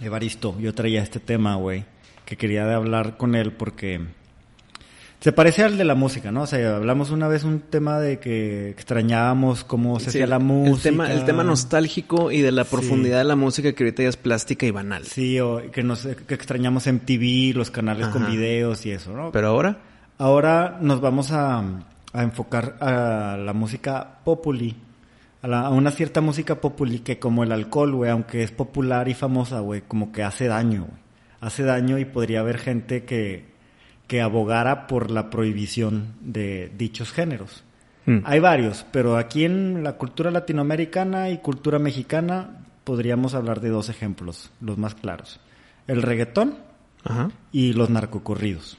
Evaristo, yo traía este tema, güey, que quería de hablar con él porque se parece al de la música, ¿no? O sea, hablamos una vez un tema de que extrañábamos cómo se Sí, hacía la música. El tema, el tema nostálgico y de la Sí. profundidad de la música que ahorita ya es plástica y banal. Sí, o que, nos, que extrañamos MTV, los canales con videos y eso, ¿no? Pero ahora, Ahora nos vamos a, a enfocar a la música populi, a, la- a una cierta música populi que como el alcohol, güey, aunque es popular y famosa, güey, como que hace daño, güey. Hace daño y podría haber gente que, que abogara por la prohibición de dichos géneros. Mm. Hay varios, pero aquí en la cultura latinoamericana y cultura mexicana podríamos hablar de dos ejemplos, los más claros. El reggaetón ajá. y los narcocorridos.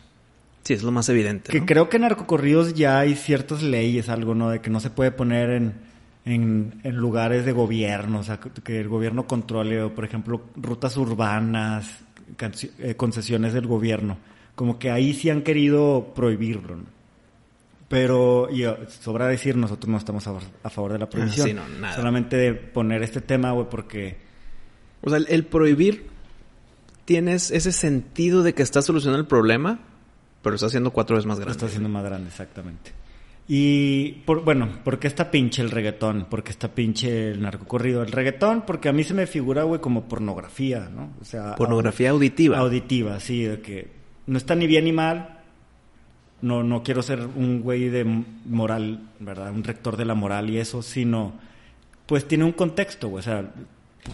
Sí, es lo más evidente. Que creo que en narcocorridos ya hay ciertas leyes, algo, ¿no? De que no se puede poner en, en, en lugares de gobierno, o sea, que- el gobierno controle, o por ejemplo, rutas urbanas, eh, concesiones del gobierno. Como que ahí sí han querido prohibirlo, ¿no? Pero, y, eh, sobra decir, nosotros no estamos a, a favor de la prohibición. sí, no, nada. Solamente de poner este tema, güey, porque... O sea, el, el prohibir tienes ese sentido de que está solucionando el problema, pero está haciendo cuatro veces más Lo grande. está haciendo más grande, exactamente. Y, por, bueno, ¿por qué está pinche el reggaetón? ¿Por qué está pinche el narcocorrido? El reggaetón, porque a mí se me figura, güey, como pornografía, ¿no? O sea... Pornografía auditiva. Auditiva, sí, de que no está ni bien ni mal. No, no quiero ser un güey de moral, ¿verdad? Un rector de la moral y eso, sino... Pues tiene un contexto, güey. O sea,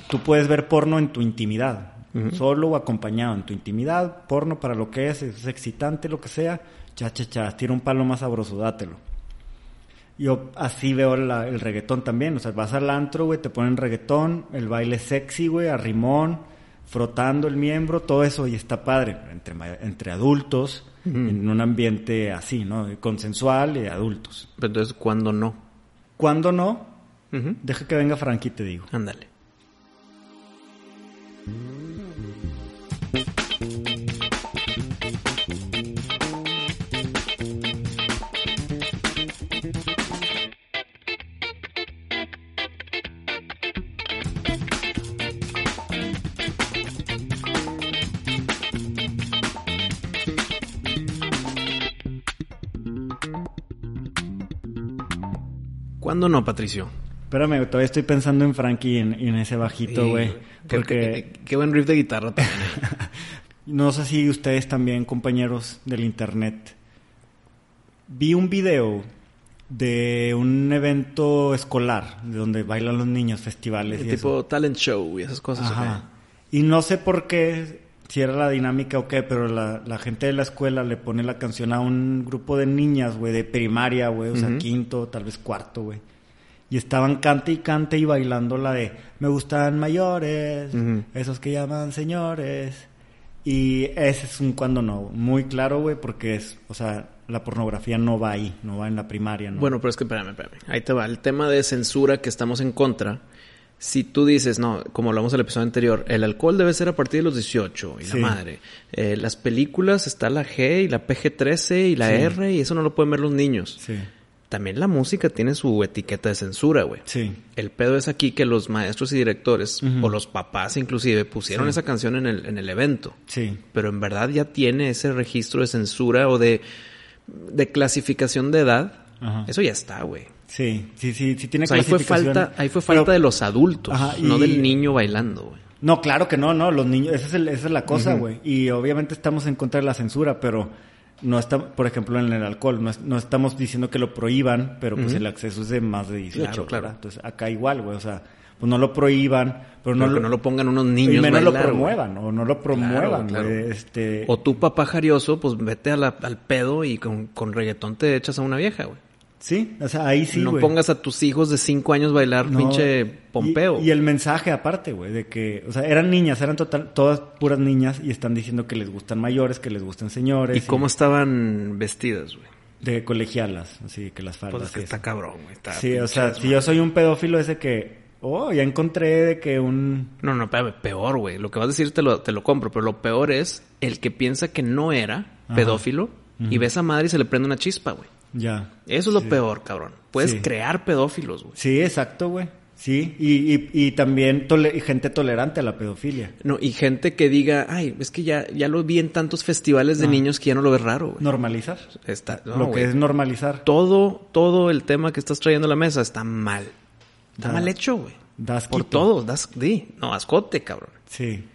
tú puedes ver porno en tu intimidad. Solo o acompañado en tu intimidad. Porno para lo que es, es excitante, lo que sea. Cha, cha, cha. Tira un palo más sabroso, dátelo. Yo así veo la- el reggaetón también. O sea, vas al antro, güey, te ponen reggaetón, el baile sexy, güey, a rimón, frotando el miembro, todo eso, y está padre. Entre, entre adultos, en un ambiente así, ¿no? Consensual y adultos. Pero entonces, ¿cuándo no? Cuando no, deja que venga Frankie, te digo. Ándale. ¿Cuándo no, Patricio? Espérame, todavía estoy pensando en Frankie y en, en ese bajito, güey. Porque qué- qué buen riff de guitarra también. no sé si ustedes también, compañeros del internet, vi un video de un evento escolar, de donde bailan los niños, festivales y eso. tipo talent show y esas cosas. Ajá. Y no sé por qué, si era la dinámica o qué, pero la, la gente de la escuela le pone la canción a un grupo de niñas, güey, de primaria, güey, o sea, quinto, tal vez cuarto, güey. Y estaban cante y cante y bailando la de Me gustan mayores, esos que llaman señores. Y ese es un cuando no, muy claro, güey, porque es, o sea, la pornografía no va ahí, no va en la primaria, ¿no? Bueno, pero es que espérame, espérame. Ahí te va. El tema de censura que estamos en contra. Si tú dices, no, como hablamos en el episodio anterior, el alcohol debe ser a partir de los 18 y Sí. la madre. Eh, las películas está la G y la PG-13 y la Sí. R y eso no lo pueden ver los niños. Sí, También la música tiene su etiqueta de censura, güey. sí, El pedo es aquí que los maestros y directores, o los papás inclusive, pusieron esa canción en el, en el evento. sí. Pero en verdad ya tiene ese registro de censura o de, de clasificación de edad. Ajá. Eso ya está, güey. Sí, sí, sí, sí tiene O sea, ahí fue falta, ahí fue Pero- falta de los adultos, Ajá, no y- del niño bailando, güey. No, claro que no, no, los niños, esa es, el- esa es la cosa, güey. Y obviamente estamos en contra de la censura, pero no está, por ejemplo, en el alcohol, no, es- no estamos diciendo que lo prohíban, pero pues el acceso es de más de 18, Claro, claro. Entonces acá igual, güey, o sea, pues no lo prohíban, pero no, Pero lo, no lo pongan unos y niños menos lo bailar, promuevan, o no lo promuevan, claro. este... O tú, papá jarioso, pues vete a la- al pedo y con, con reggaetón te echas a una vieja, güey. Sí, o sea, ahí sí, no pongas a tus hijos de cinco años bailar No, pinche pompeo. Y, y el mensaje aparte, güey, de que, o sea, eran niñas, eran total, todas puras niñas y están diciendo que les gustan mayores, que les gustan señores. ¿Y cómo estaban vestidas, güey? De colegialas, así que las faldas. Pues es que está cabrón, güey. está Sí, o sea, si yo soy un pedófilo ese que, oh, ya encontré de que un... No, no, espérame, peor, güey. Lo que vas a decir te lo, te lo compro, pero lo peor es el que piensa que no era Ajá. pedófilo y ve a esa madre y se le prende una chispa, güey. Ya. Eso es lo peor, cabrón. Puedes Sí. crear pedófilos, güey. Sí, exacto, güey. Sí, y, y, y también tole- gente tolerante a la pedofilia. No, y gente que diga, ay, es que ya, ya lo vi en tantos festivales de Ah. niños que ya no lo ves raro, güey. Normalizar. Está, no, lo que es normalizar. Todo, todo el tema que estás trayendo a la mesa está mal. Está Da- mal hecho, güey. Por todos, das, di, no, ascote, cabrón. Sí.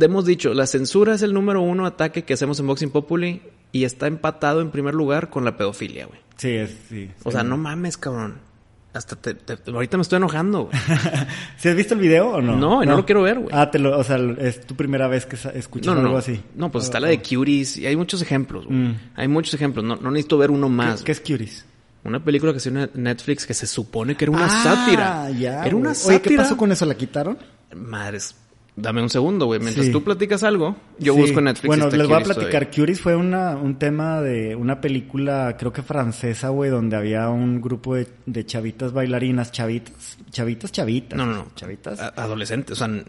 Hemos dicho, la censura es el número uno ataque que hacemos en Boxing Populi y está empatado en primer lugar con la pedofilia, güey. Sí, es, sí. O sea, no mames, cabrón. Hasta te, te- ahorita me estoy enojando, güey. ¿Sí has visto el video o no? No, no lo quiero ver, güey. Ah, te lo, o sea, es tu primera vez que escuchas No, no, algo así. No, pues está Oh, la de oh. Cuties y hay muchos ejemplos, güey. Mm. Hay muchos ejemplos. No, no necesito ver uno más. ¿Qué, qué es Cuties? Una película que se en Netflix que se supone que era una Ah, sátira. ya, era una sátira. Oye, ¿qué pasó con eso? ¿La quitaron? Madres, dame un segundo, güey. Mientras Sí. tú platicas algo, yo Sí. busco en Netflix. Bueno, y está les voy a platicar. Curies fue una, un tema de una película, creo que francesa, güey, donde había un grupo de, de chavitas bailarinas, chavitas, chavitas, chavitas. No, no, no. Chavitas. A- Adolescentes, o sea,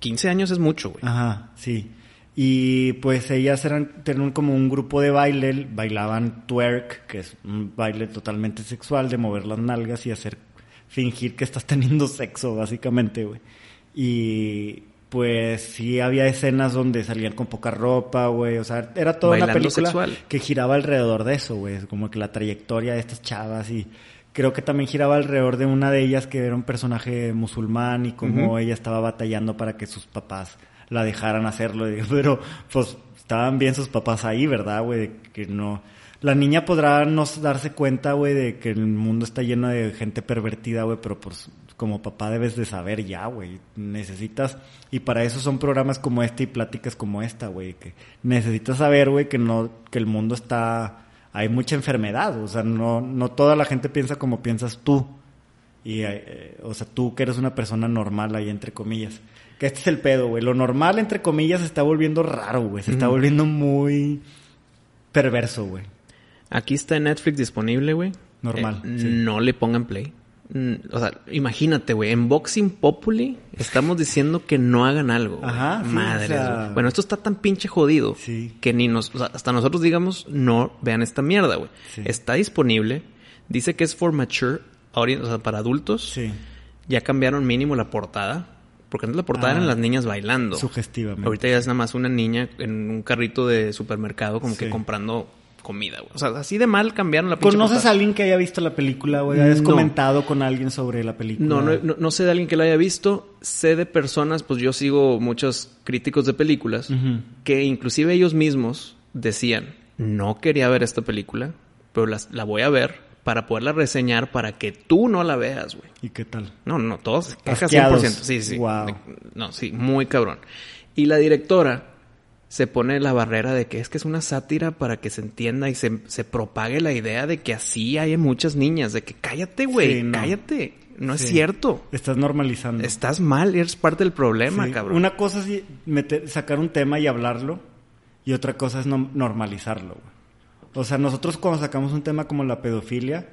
15 años es mucho, güey. Ajá, sí. Y pues ellas eran, tenían como un grupo de baile, bailaban twerk, que es un baile totalmente sexual, de mover las nalgas y hacer, fingir que estás teniendo sexo, básicamente, güey. Y pues sí había escenas donde salían con poca ropa, güey, o sea, era toda una película sexual. que giraba alrededor de eso, güey, como que la trayectoria de estas chavas y creo que también giraba alrededor de una de ellas que era un personaje musulmán y cómo ella estaba batallando para que sus papás la dejaran hacerlo, pero pues estaban bien sus papás ahí, ¿verdad, güey? Que no... La niña podrá no darse cuenta, güey, de que el mundo está lleno de gente pervertida, güey, pero pues como papá debes de saber ya, güey. Necesitas, y para eso son programas como este y pláticas como esta, güey, que necesitas saber, güey, que no, que el mundo está, hay mucha enfermedad, o sea, no, no toda la gente piensa como piensas tú. Y, eh, o sea, tú que eres una persona normal ahí, entre comillas. Que este es el pedo, güey. Lo normal, entre comillas, se está volviendo raro, güey. Se está volviendo muy perverso, güey. Aquí está en Netflix disponible, güey. Normal, Eh, sí. No le pongan play. Mm, O sea, imagínate, güey, en Boxing Populi estamos diciendo que no hagan algo. Ajá, sí, Madres, o sea-. Bueno, esto está tan pinche jodido Sí. que ni nos, o sea, hasta nosotros digamos, no vean esta mierda, güey. Sí. Está disponible. Dice que es for mature o sea, para adultos. Sí. Ya cambiaron mínimo la portada. Porque antes la portada Ah. eran las niñas bailando. Sugestivamente. Ahorita ya es nada más una niña en un carrito de supermercado como que comprando comida, güey. O sea, así de mal cambiaron la pinche ¿Conoces a alguien que haya visto la película, güey? ¿Has No. comentado con alguien sobre la película? No, no, no, no sé de alguien que la haya visto. Sé de personas, pues yo sigo muchos críticos de películas que inclusive ellos mismos decían, no quería ver esta película, pero las- la voy a ver para poderla reseñar para que tú no la veas, güey. ¿Y qué tal? No, no, todos se quejan Asqueados. 100%. Sí, sí. De- No, sí, muy cabrón. Y la directora se pone la barrera de que es que es una sátira para que se entienda y se, se propague la idea de que así hay muchas niñas, de que cállate, güey, Sí, no. cállate. No es cierto. Estás normalizando. Estás mal, eres parte del problema, Sí. cabrón. Una cosa es meter- sacar un tema y hablarlo, y otra cosa es no- normalizarlo, güey. O sea, nosotros cuando sacamos un tema como la pedofilia,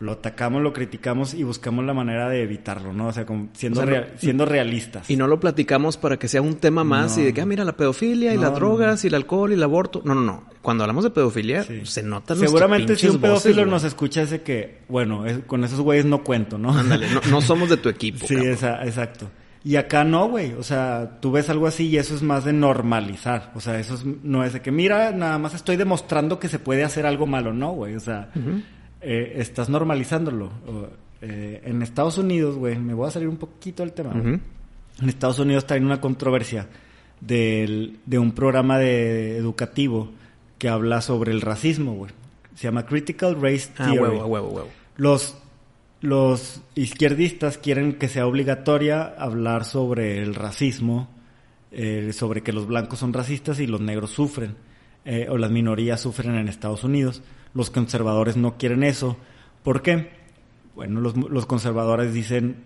lo atacamos, lo criticamos y buscamos la manera de evitarlo, ¿no? O sea, como siendo, O sea, rea- no- siendo realistas. Y no lo platicamos para que sea un tema más No. y de que, ah, mira, la pedofilia y No, las no, drogas y el alcohol y el aborto. No, no, no. Cuando hablamos de pedofilia, Sí. se notan Seguramente si un pedófilo nos nos escucha ese que, bueno, es- con esos güeyes no cuento, ¿no? Ándale, no, somos de tu equipo. Sí, esa- exacto. Y acá no, güey. O sea, tú ves algo así y eso es más de normalizar. O sea, eso es- no es de que, mira, nada más estoy demostrando que se puede hacer algo malo, no, güey. O sea, eh, estás normalizándolo. Eh, en Estados Unidos, güey, me voy a salir un poquito del tema. En Estados Unidos traen una controversia del- de un programa de, educativo que habla sobre el racismo, güey. Se llama Critical Race Ah, Theory. huevo, a huevo, huevo. Los, los izquierdistas quieren que sea obligatoria hablar sobre el racismo, eh, sobre que los blancos son racistas y los negros sufren, eh, o las minorías sufren en Estados Unidos. Los conservadores no quieren eso. ¿Por qué? Bueno, los, los conservadores dicen,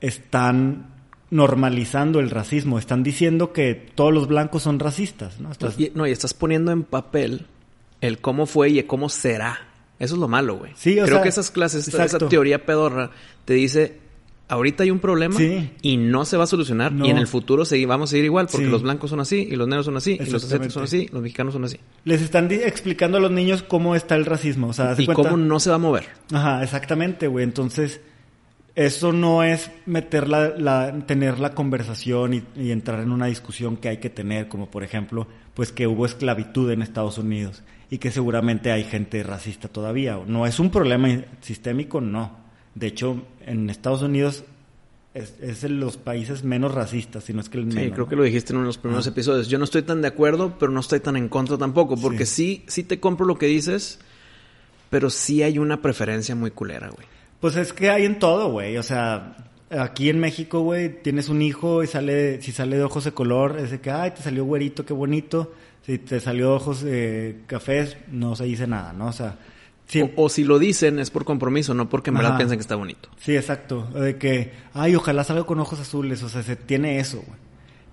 están normalizando el racismo, están diciendo que todos los blancos son racistas, ¿no? Estás- Y- no, y estás poniendo en papel el cómo fue y el cómo será. Eso es lo malo, güey. Sí, o Creo sea, que esas clases, esa- teoría pedorra, te dice, ahorita hay un problema Sí. y no se va a solucionar No. y en el futuro segui- vamos a seguir igual porque Sí. los blancos son así y los negros son así y los asiáticos son así, los mexicanos son así. Les están explicando a los niños cómo está el racismo. O sea, Y cuenta- cómo no se va a mover. Ajá, exactamente, güey. Entonces, eso no es meter la, la- tener la conversación y, y entrar en una discusión que hay que tener, como por ejemplo, pues que hubo esclavitud en Estados Unidos y que seguramente hay gente racista todavía. No es un problema sistémico, no. De hecho, en Estados Unidos es, es de los países menos racistas, si no es que el Sí, menos. creo ¿no? que lo dijiste en uno de los primeros episodios. Yo no estoy tan de acuerdo, pero no estoy tan en contra tampoco, porque sí, sí, te compro lo que dices, pero sí hay una preferencia muy culera, güey. Pues es que hay en todo, güey. O sea, aquí en México, güey, tienes un hijo y sale, si sale de ojos de color, es de que, ay, te salió güerito, qué bonito. Si te salió de ojos eh, cafés, no se dice nada, ¿no? O sea, sí, O, o si lo dicen es por compromiso, no porque en verdad Ajá. piensan que está bonito. sí, exacto. De que, ay, ojalá salga con ojos azules. O sea, se tiene eso, güey.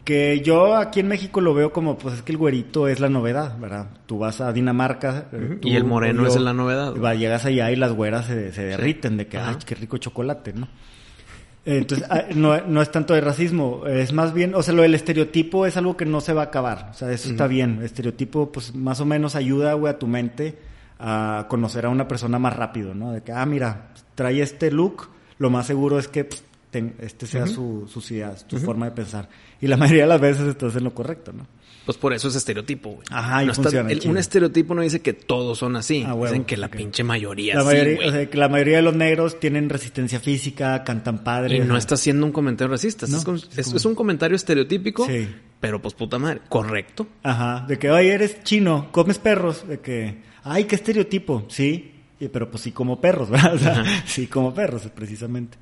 Que yo aquí en México lo veo como, pues es que el güerito es la novedad, ¿verdad? Tú vas a Dinamarca. eh, tú Y el moreno es la novedad. Va, llegas allá y las güeras se, se derriten de que, Ajá. ay, qué rico chocolate, ¿no? Entonces, ah, no, no es tanto de racismo, es más bien, o sea, lo del estereotipo es algo que no se va a acabar, o sea, eso está bien. El estereotipo, pues, más o menos ayuda, güey, a tu mente a conocer a una persona más rápido, ¿no? De que, ah, mira, trae este look, lo más seguro es que pff, ten- este sea su, sus ideas, su forma de pensar. Y la mayoría de las veces estás en lo correcto, ¿no? Pues por eso es estereotipo, güey. Ajá, y No está- funciona, el- chido. un estereotipo no dice que todos son así. Ah, Dicen que la pinche mayoría La sí, mayoría, o sea, que la mayoría de los negros tienen resistencia física, cantan padre. y no está haciendo un comentario racista. No, es, como- es es- como- es un comentario estereotípico, Sí. pero pues puta madre. Correcto. Ajá, de que, oye, eres chino, comes perros, de que, ay, qué estereotipo, sí, y- pero pues sí como perros, ¿verdad? O sea, sí como perros, precisamente.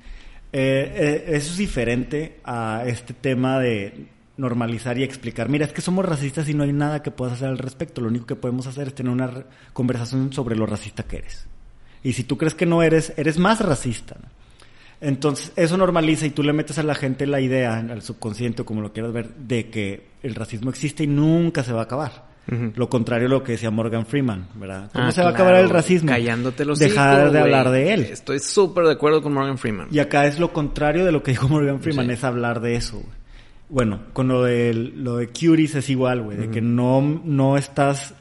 Eh, eh, eso es diferente a este tema de normalizar y explicar, mira, es que somos racistas y no hay nada que puedas hacer al respecto, lo único que podemos hacer es tener una conversación sobre lo racista que eres. Y si tú crees que no eres, eres más racista. Entonces, eso normaliza y tú le metes a la gente la idea, al subconsciente, o como lo quieras ver, de que el racismo existe y nunca se va a acabar. Lo contrario a lo que decía Morgan Freeman, ¿verdad? ¿Cómo Ah, se va a acabar el racismo? Callándote los Dejar de hablar de él. Estoy súper de acuerdo con Morgan Freeman. Y acá es lo contrario de lo que dijo Morgan Freeman, Sí. es hablar de eso, güey. Bueno, con lo de, lo de Curies es igual, güey, de que no, no estás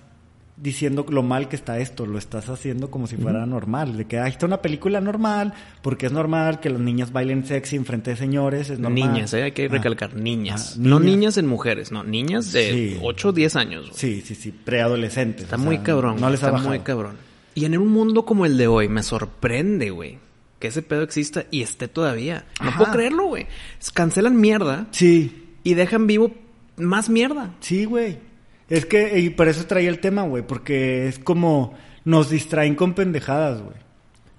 diciendo lo mal que está esto, lo estás haciendo como si fuera normal, de que ahí está una película normal, porque es normal que las niñas bailen sexy enfrente de señores, es normal. Niñas, ¿eh? hay que Ah. recalcar, niñas. Ah, No niñas. en mujeres, no, niñas de Sí. 8 o 10 años. Sí, sí, sí, preadolescentes. Está o sea, muy cabrón. No les ha está bajado. muy cabrón. Y en un mundo como el de hoy, me sorprende, güey, que ese pedo exista y esté todavía. No Ajá. puedo creerlo, güey. Cancelan mierda Sí, y dejan vivo más mierda. Sí, güey. Es que, y por eso traía el tema, güey, porque es como nos distraen con pendejadas, güey.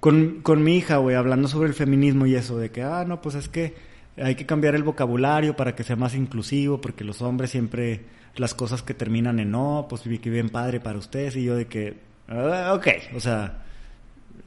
Con, con mi hija, güey, hablando sobre el feminismo y eso, de que, ah, no, pues es que hay que cambiar el vocabulario para que sea más inclusivo, porque los hombres siempre, las cosas que terminan en no, pues vi que bien padre para ustedes, y yo de que, ah, ok, o sea,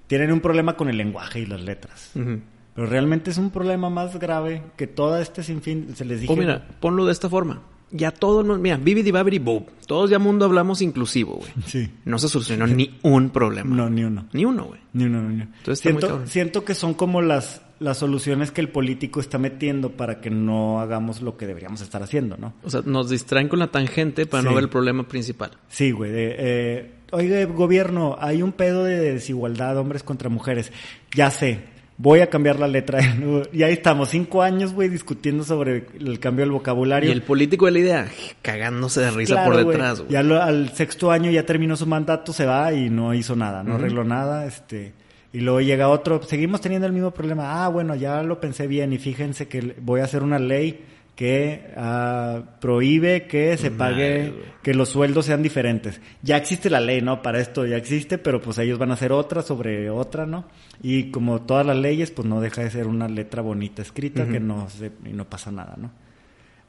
tienen un problema con el lenguaje y las letras. Pero realmente es un problema más grave que todo este sinfín, se les dije. O mira, ponlo de esta forma. Ya todo, no, mira, bibidi babidi boop. Todos ya mundo hablamos inclusivo, güey. Sí. No se solucionó ni un problema. No, ni uno. Ni uno, güey. Ni uno, ni uno. Entonces siento, siento que son como las, las soluciones que el político está metiendo para que no hagamos lo que deberíamos estar haciendo, ¿no? O sea, nos distraen con la tangente para no ver el problema principal. Sí, güey. eh, Oiga, gobierno, hay un pedo de desigualdad hombres contra mujeres. Ya sé, voy a cambiar la letra. y ahí estamos, cinco años, güey, discutiendo sobre el cambio del vocabulario. Y el político de la idea, cagándose de risa Claro, por detrás, güey. Ya lo- al sexto año ya terminó su mandato, se va y no hizo nada, no arregló nada, este, y luego llega otro, seguimos teniendo el mismo problema. Ah, bueno, ya lo pensé bien y fíjense que voy a hacer una ley que ah, prohíbe que se pague, que los sueldos sean diferentes. Ya existe la ley, ¿no? Para esto ya existe, pero pues ellos van a hacer otra sobre otra, ¿no? Y como todas las leyes, pues no deja de ser una letra bonita escrita que no se, y no pasa nada, ¿no?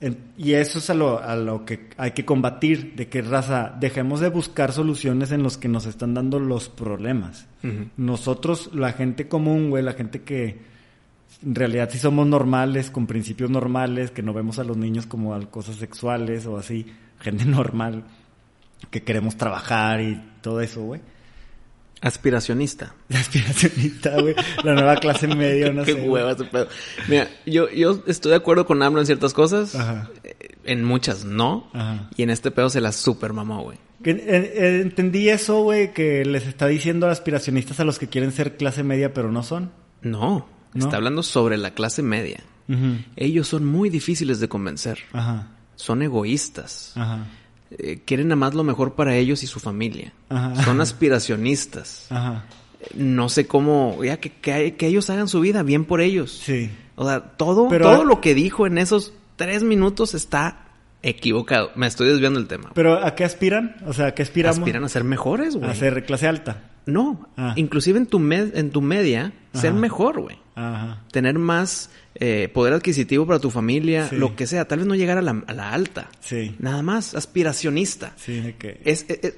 En- Y eso es a lo, a lo que hay que combatir, de que raza, dejemos de buscar soluciones en los que nos están dando los problemas. Nosotros, la gente común, güey, la gente que en realidad sí somos normales, con principios normales, que no vemos a los niños como a cosas sexuales o así, gente normal, que queremos trabajar y todo eso, güey. Aspiracionista. Aspiracionista, güey, la nueva clase media, no Qué sé. güey. hueva ese pedo. Mira, yo, yo estoy de acuerdo con AMLO en ciertas cosas. Ajá. eh, En muchas no. Ajá. Y en este pedo se la super mamó, güey. Eh, eh, entendí eso, güey, que les está diciendo aspiracionistas a los que quieren ser clase media pero no son. No. ¿No? Está hablando sobre la clase media. Ellos son muy difíciles de convencer. Ajá. Son egoístas. Ajá. Eh, quieren nada más lo mejor para ellos y su familia. Ajá. Son aspiracionistas. Ajá. No sé cómo, ya que, que, que ellos hagan su vida bien por ellos. Sí. O sea, todo, Pero- todo lo que dijo en esos tres minutos está equivocado. Me estoy desviando del tema. Pero ¿a qué aspiran? O sea, ¿a qué aspiramos? Aspiran a ser mejores, güey. a ser clase alta. No, Ah. inclusive en tu, med- en tu media, ser mejor, güey. Ajá. Tener más eh, poder adquisitivo para tu familia, Sí. lo que sea. Tal vez no llegar a la, a la alta. Sí. Nada más, aspiracionista. Sí. Es, es- es-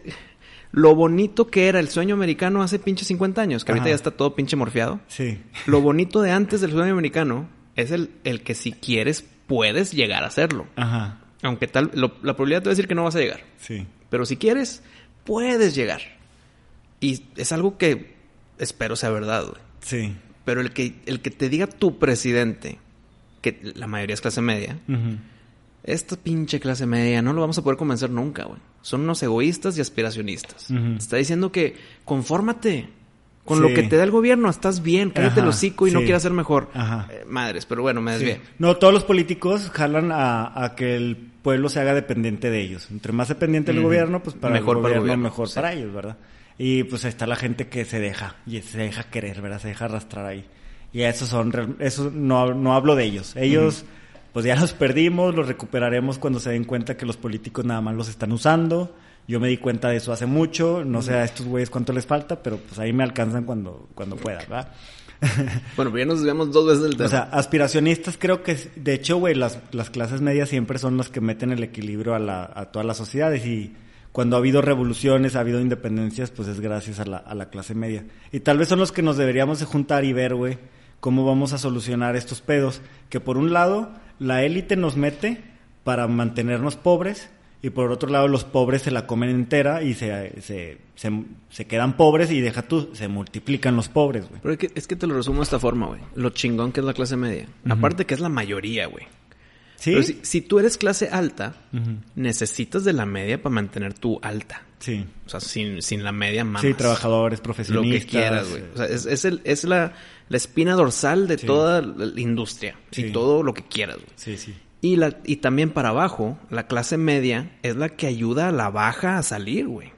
lo bonito que era el sueño americano hace pinche 50 años, que ahorita ya está todo pinche morfiado. Sí. Lo bonito de antes del sueño americano es el, el que si quieres puedes llegar a hacerlo. Ajá. Aunque tal, lo- la probabilidad te va a decir que no vas a llegar. Sí. Pero si quieres, puedes llegar. Y es algo que espero sea verdad, güey. Sí. Pero el que, el que te diga tu presidente, que la mayoría es clase media, esta pinche clase media no lo vamos a poder convencer nunca, güey. Son unos egoístas y aspiracionistas. Te está diciendo que confórmate. Con Sí. lo que te da el gobierno, estás bien, cállate el Ajá, hocico y no quieras ser mejor. Ajá. Eh, madres, pero bueno, me Sí. desvié. No, todos los políticos jalan a, a que el pueblo se haga dependiente de ellos. Entre más dependiente del gobierno, pues para Mejor el para el gobierno, gobierno, mejor para ellos, ¿verdad? Y pues está la gente que se deja, y se deja querer, ¿verdad? Se deja arrastrar ahí. Y esos son, eso no, no hablo de ellos. Ellos, pues ya los perdimos, los recuperaremos cuando se den cuenta que los políticos nada más los están usando. Yo me di cuenta de eso hace mucho, no sé a estos güeyes cuánto les falta, pero pues ahí me alcanzan cuando, cuando pueda, ¿verdad? Bueno, pero ya nos desviamos dos veces del tema. O sea, aspiracionistas creo que, de hecho, güey, las, las clases medias siempre son las que meten el equilibrio a, la, a todas las sociedades y cuando ha habido revoluciones, ha habido independencias, pues es gracias a la, a la clase media. Y tal vez son los que nos deberíamos de juntar y ver, güey, cómo vamos a solucionar estos pedos. Que por un lado, la élite nos mete para mantenernos pobres y por otro lado, los pobres se la comen entera y se, se, se, se quedan pobres y deja tú, se multiplican los pobres, güey. Pero es que, es que te lo resumo de esta forma, güey. Lo chingón que es la clase media. Aparte que es la mayoría, güey. ¿Sí? Pero si, si tú eres clase alta, necesitas de la media para mantener tu alta. Sí. O sea, sin, sin la media mamas. Sí, trabajadores, Lo profesionistas. que quieras, güey. O sea, es, es, el, es la, la espina dorsal de Sí. toda la industria. Sí. Y todo lo que quieras, güey. Sí, sí. Y, la, y también para abajo, la clase media es la que ayuda a la baja a salir, güey.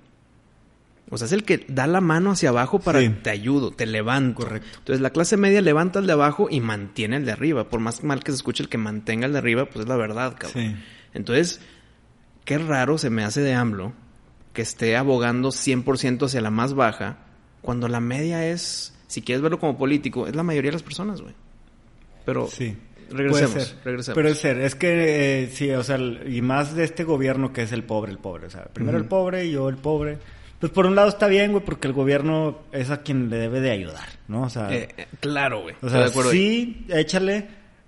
O sea, es el que da la mano hacia abajo para Sí. te ayudo, te levanto. Correcto. Entonces, la clase media levanta al de abajo y mantiene al de arriba. Por más mal que se escuche el que mantenga al de arriba, pues es la verdad, cabrón. Sí. Entonces, qué raro se me hace de AMLO que esté abogando 100% hacia la más baja, cuando la media es, si quieres verlo como político, es la mayoría de las personas, güey. Pero Sí. regresemos, Puede ser. regresemos. Pero es ser, es que eh, sí, o sea, el- y más de este gobierno que es el pobre, el pobre. O sea, primero el pobre y yo el pobre. Pues por un lado está bien, güey, porque el gobierno es a quien le debe de ayudar, ¿no? O sea, Eh, eh, claro, güey. o sea de acuerdo sí, échale,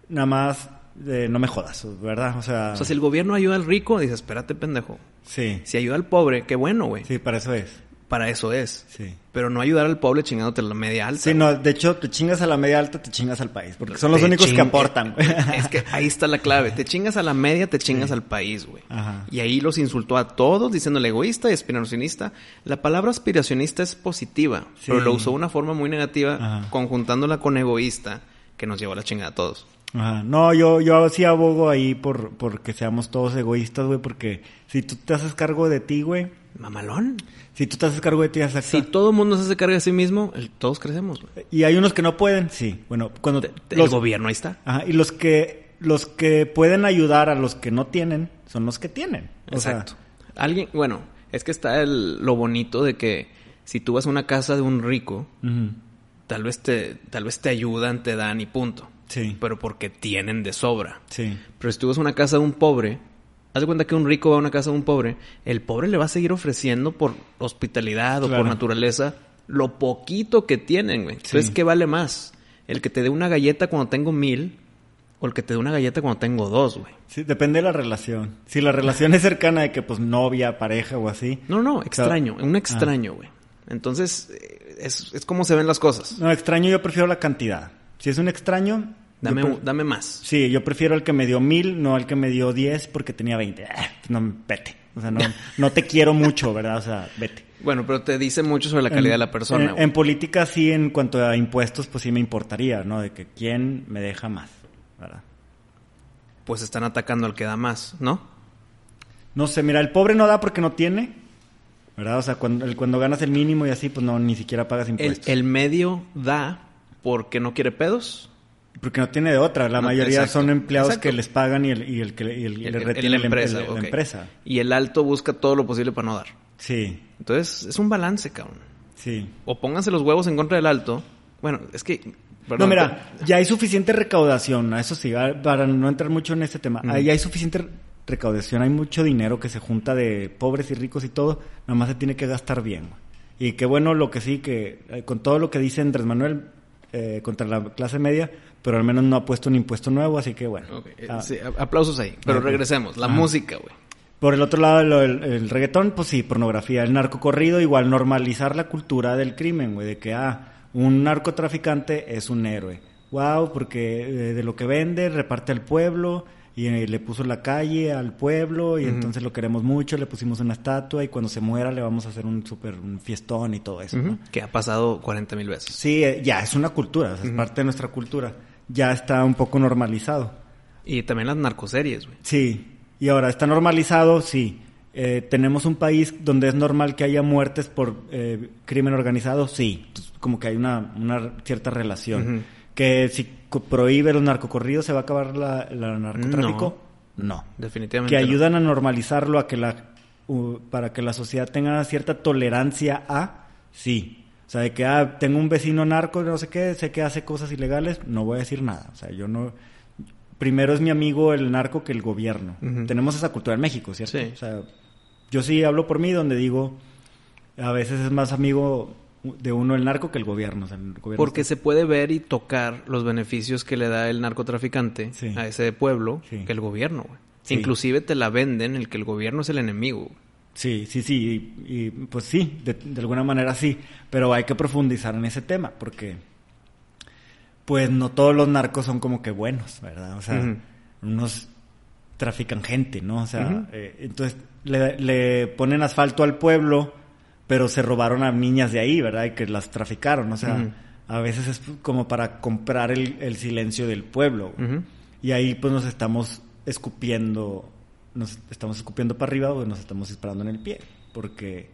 nada más, eh, no me jodas, ¿verdad? O sea, O sea, si el gobierno ayuda al rico, dices, espérate, pendejo. sí, Si ayuda al pobre, qué bueno, güey. sí, para eso es, Para eso es. sí. Pero no ayudar al pobre chingándote la media alta. Sí, no, de hecho, te chingas a la media alta, te chingas al país, porque son los Te únicos que aportan, güey. Es que ahí está la clave. Te chingas a la media, te chingas al país, güey. Ajá. Y ahí los insultó a todos diciéndole egoísta y aspiracionista. La palabra aspiracionista es positiva, Sí. pero lo usó de una forma muy negativa, Ajá. conjuntándola con egoísta, que nos llevó a la chingada a todos. Ajá. No, yo, yo sí abogo ahí por, por que seamos todos egoístas, güey, porque si tú te haces cargo de ti, güey, Mamalón. Si tú te haces cargo de ti, exacto. Si todo el mundo se hace carga de sí mismo, el- todos crecemos, güey. Y hay unos que no pueden, sí. Bueno, cuando Te- te- los, El gobierno ahí está. Ajá, y los que los que pueden ayudar a los que no tienen son los que tienen. O sea, Exacto. Alguien, bueno, es que está el, lo bonito de que si tú vas a una casa de un rico, tal vez te, tal vez te ayudan, te dan y punto. sí, Pero porque tienen de sobra. sí, Pero si tú vas a una casa de un pobre, haz de cuenta que un rico va a una casa de un pobre, el pobre le va a seguir ofreciendo por hospitalidad o Claro. por naturaleza lo poquito que tienen, güey. Entonces, Sí. ¿qué vale más? ¿El que te dé una galleta cuando tengo mil o el que te dé una galleta cuando tengo dos, güey? sí, depende de la relación. Si la relación es cercana de que pues novia, pareja o así. No, no, extraño, un extraño, güey. Entonces, eh, es, es como se ven las cosas. No, extraño yo prefiero la cantidad. Si es un extraño, Dame, yo dame más. Sí, yo prefiero el que me dio mil, no el que me dio diez porque tenía veinte. Ah, no, vete. O sea, no, no te quiero mucho, ¿verdad? O sea, vete. Bueno, pero te dice mucho sobre la calidad de la persona. En, política sí, en cuanto a impuestos, pues sí me importaría, ¿no? De que quién me deja más, ¿verdad? Pues están atacando al que da más, ¿no? No sé, mira, el pobre no da porque no tiene, ¿verdad? O sea, cuando, el- cuando ganas el mínimo y así, pues no, ni siquiera pagas El, impuestos. el medio da porque no quiere pedos. Porque no tiene de otra. La No, mayoría exacto, son empleados exacto. que les pagan y el, y el que y el- y El- le retiene la la empresa. La empresa. Y el alto busca todo lo posible para no dar. Sí, Entonces, es un balance, cabrón. sí. O pónganse los huevos en contra del alto. Bueno, es que... No, perdón, mira, ya hay suficiente recaudación, a eso sí, para no entrar mucho en este tema. Ahí hay suficiente recaudación, hay mucho dinero que se junta de pobres y ricos y todo, nada más se tiene que gastar bien. Y qué bueno lo que sí, que eh, con todo lo que dice Andrés Manuel eh, contra la clase media, pero al menos no ha puesto un impuesto nuevo, así que bueno. Eh, Ah, sí, aplausos ahí. Pero regresemos. La Ajá. música, güey. Por el otro lado, el, el reggaetón, pues sí, pornografía. El narcocorrido, igual normalizar la cultura del crimen, güey, de que, ah, un narcotraficante es un héroe. Wow, porque eh, de lo que vende, reparte al pueblo y eh, le puso la calle al pueblo y entonces lo queremos mucho, le pusimos una estatua y cuando se muera le vamos a hacer un súper un fiestón y todo eso, ¿no? Que ha pasado 40 mil veces. Sí, ya es una cultura, o sea, es parte de nuestra cultura. Ya está un poco normalizado. Y también las narcoseries, güey. Sí, y ahora está normalizado, sí. Eh, tenemos un país donde es normal que haya muertes por eh, crimen organizado, sí. Entonces, como que hay una, una cierta relación. Que si prohíbe los narcocorridos, ¿se va a acabar la, la narcotráfico? No. Definitivamente. Que no. ayudan a normalizarlo, a que la, u- para que la sociedad tenga cierta tolerancia a, sí. O sea, de que, ah, tengo un vecino narco, no sé qué, sé que hace cosas ilegales, no voy a decir nada. O sea, yo no... Primero es mi amigo el narco que el gobierno. Tenemos esa cultura en México, ¿cierto? Sí. O sea, yo sí hablo por mí, donde digo, a veces es más amigo de uno el narco que el gobierno. O sea, el gobierno Porque se puede ver y tocar los beneficios que le da el narcotraficante Sí. a ese pueblo Sí. que el gobierno, güey. Sí. Inclusive te la venden el que el gobierno es el enemigo. Sí, sí, sí, y, y, pues sí, de, de alguna manera sí, pero hay que profundizar en ese tema porque pues no todos los narcos son como que buenos, ¿verdad? O sea, unos trafican gente, ¿no? O sea, eh, entonces le, le ponen asfalto al pueblo, pero se robaron a niñas de ahí, ¿verdad? Y que las traficaron, o sea, a veces es como para comprar el, el silencio del pueblo. Y ahí pues nos estamos escupiendo, nos estamos escupiendo para arriba o nos estamos disparando en el pie. Porque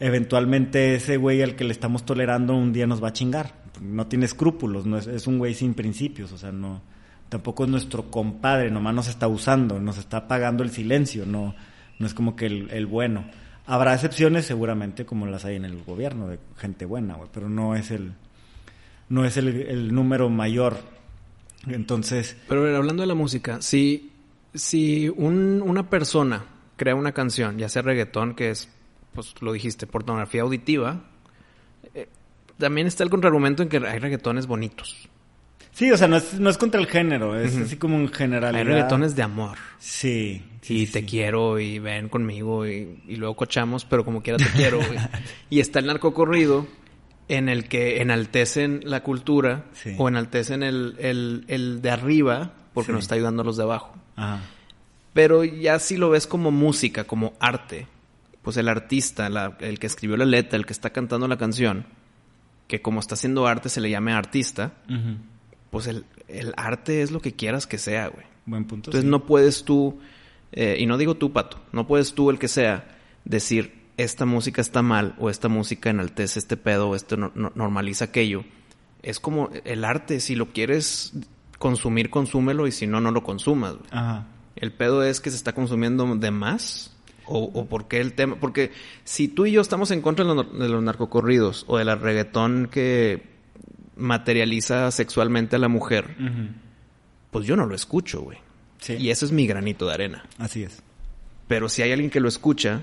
eventualmente ese güey al que le estamos tolerando un día nos va a chingar. No tiene escrúpulos, no es, es un güey sin principios, o sea, no, tampoco es nuestro compadre, nomás nos está usando, nos está pagando el silencio, no, no es como que el, bueno. Habrá excepciones seguramente como las hay en el gobierno de gente buena, güey, pero no es el, no es el, el número mayor. Entonces, Pero a ver, hablando de la música, si, si un- una persona crea una canción, ya sea reggaetón, que es, pues lo dijiste, pornografía auditiva, eh, también está el contraargumento en que hay reggaetones bonitos. Sí, o sea, no es, no es contra el género, es así como en general. Hay reggaetones de amor. Sí. sí, y sí, te sí. quiero y ven conmigo y, y luego cochamos, pero como quiera te quiero. güey. y está el narcocorrido en el que enaltecen la cultura o enaltecen el, el, el de arriba porque nos está ayudando a los de abajo. Ajá. Pero ya si lo ves como música, como arte, pues el artista, la- el que escribió la letra, el que está cantando la canción, que como está haciendo arte se le llame artista, pues el, el arte es lo que quieras que sea, güey. Buen punto. Entonces sí. no puedes tú, eh, y no digo tú, Pato, no puedes tú, el que sea, decir esta música está mal o esta música enaltece este pedo o esto no- no- normaliza aquello. Es como el arte, si lo quieres consumir, consúmelo y si no, no lo consumas. güey. Ajá. El pedo es que se está consumiendo de más. O, o por qué el tema. Porque si tú y yo estamos en contra de los, de los narcocorridos o de la reggaetón que materializa sexualmente a la mujer, pues yo no lo escucho, güey. Sí. Y ese es mi granito de arena. Así es. Pero si hay alguien que lo escucha,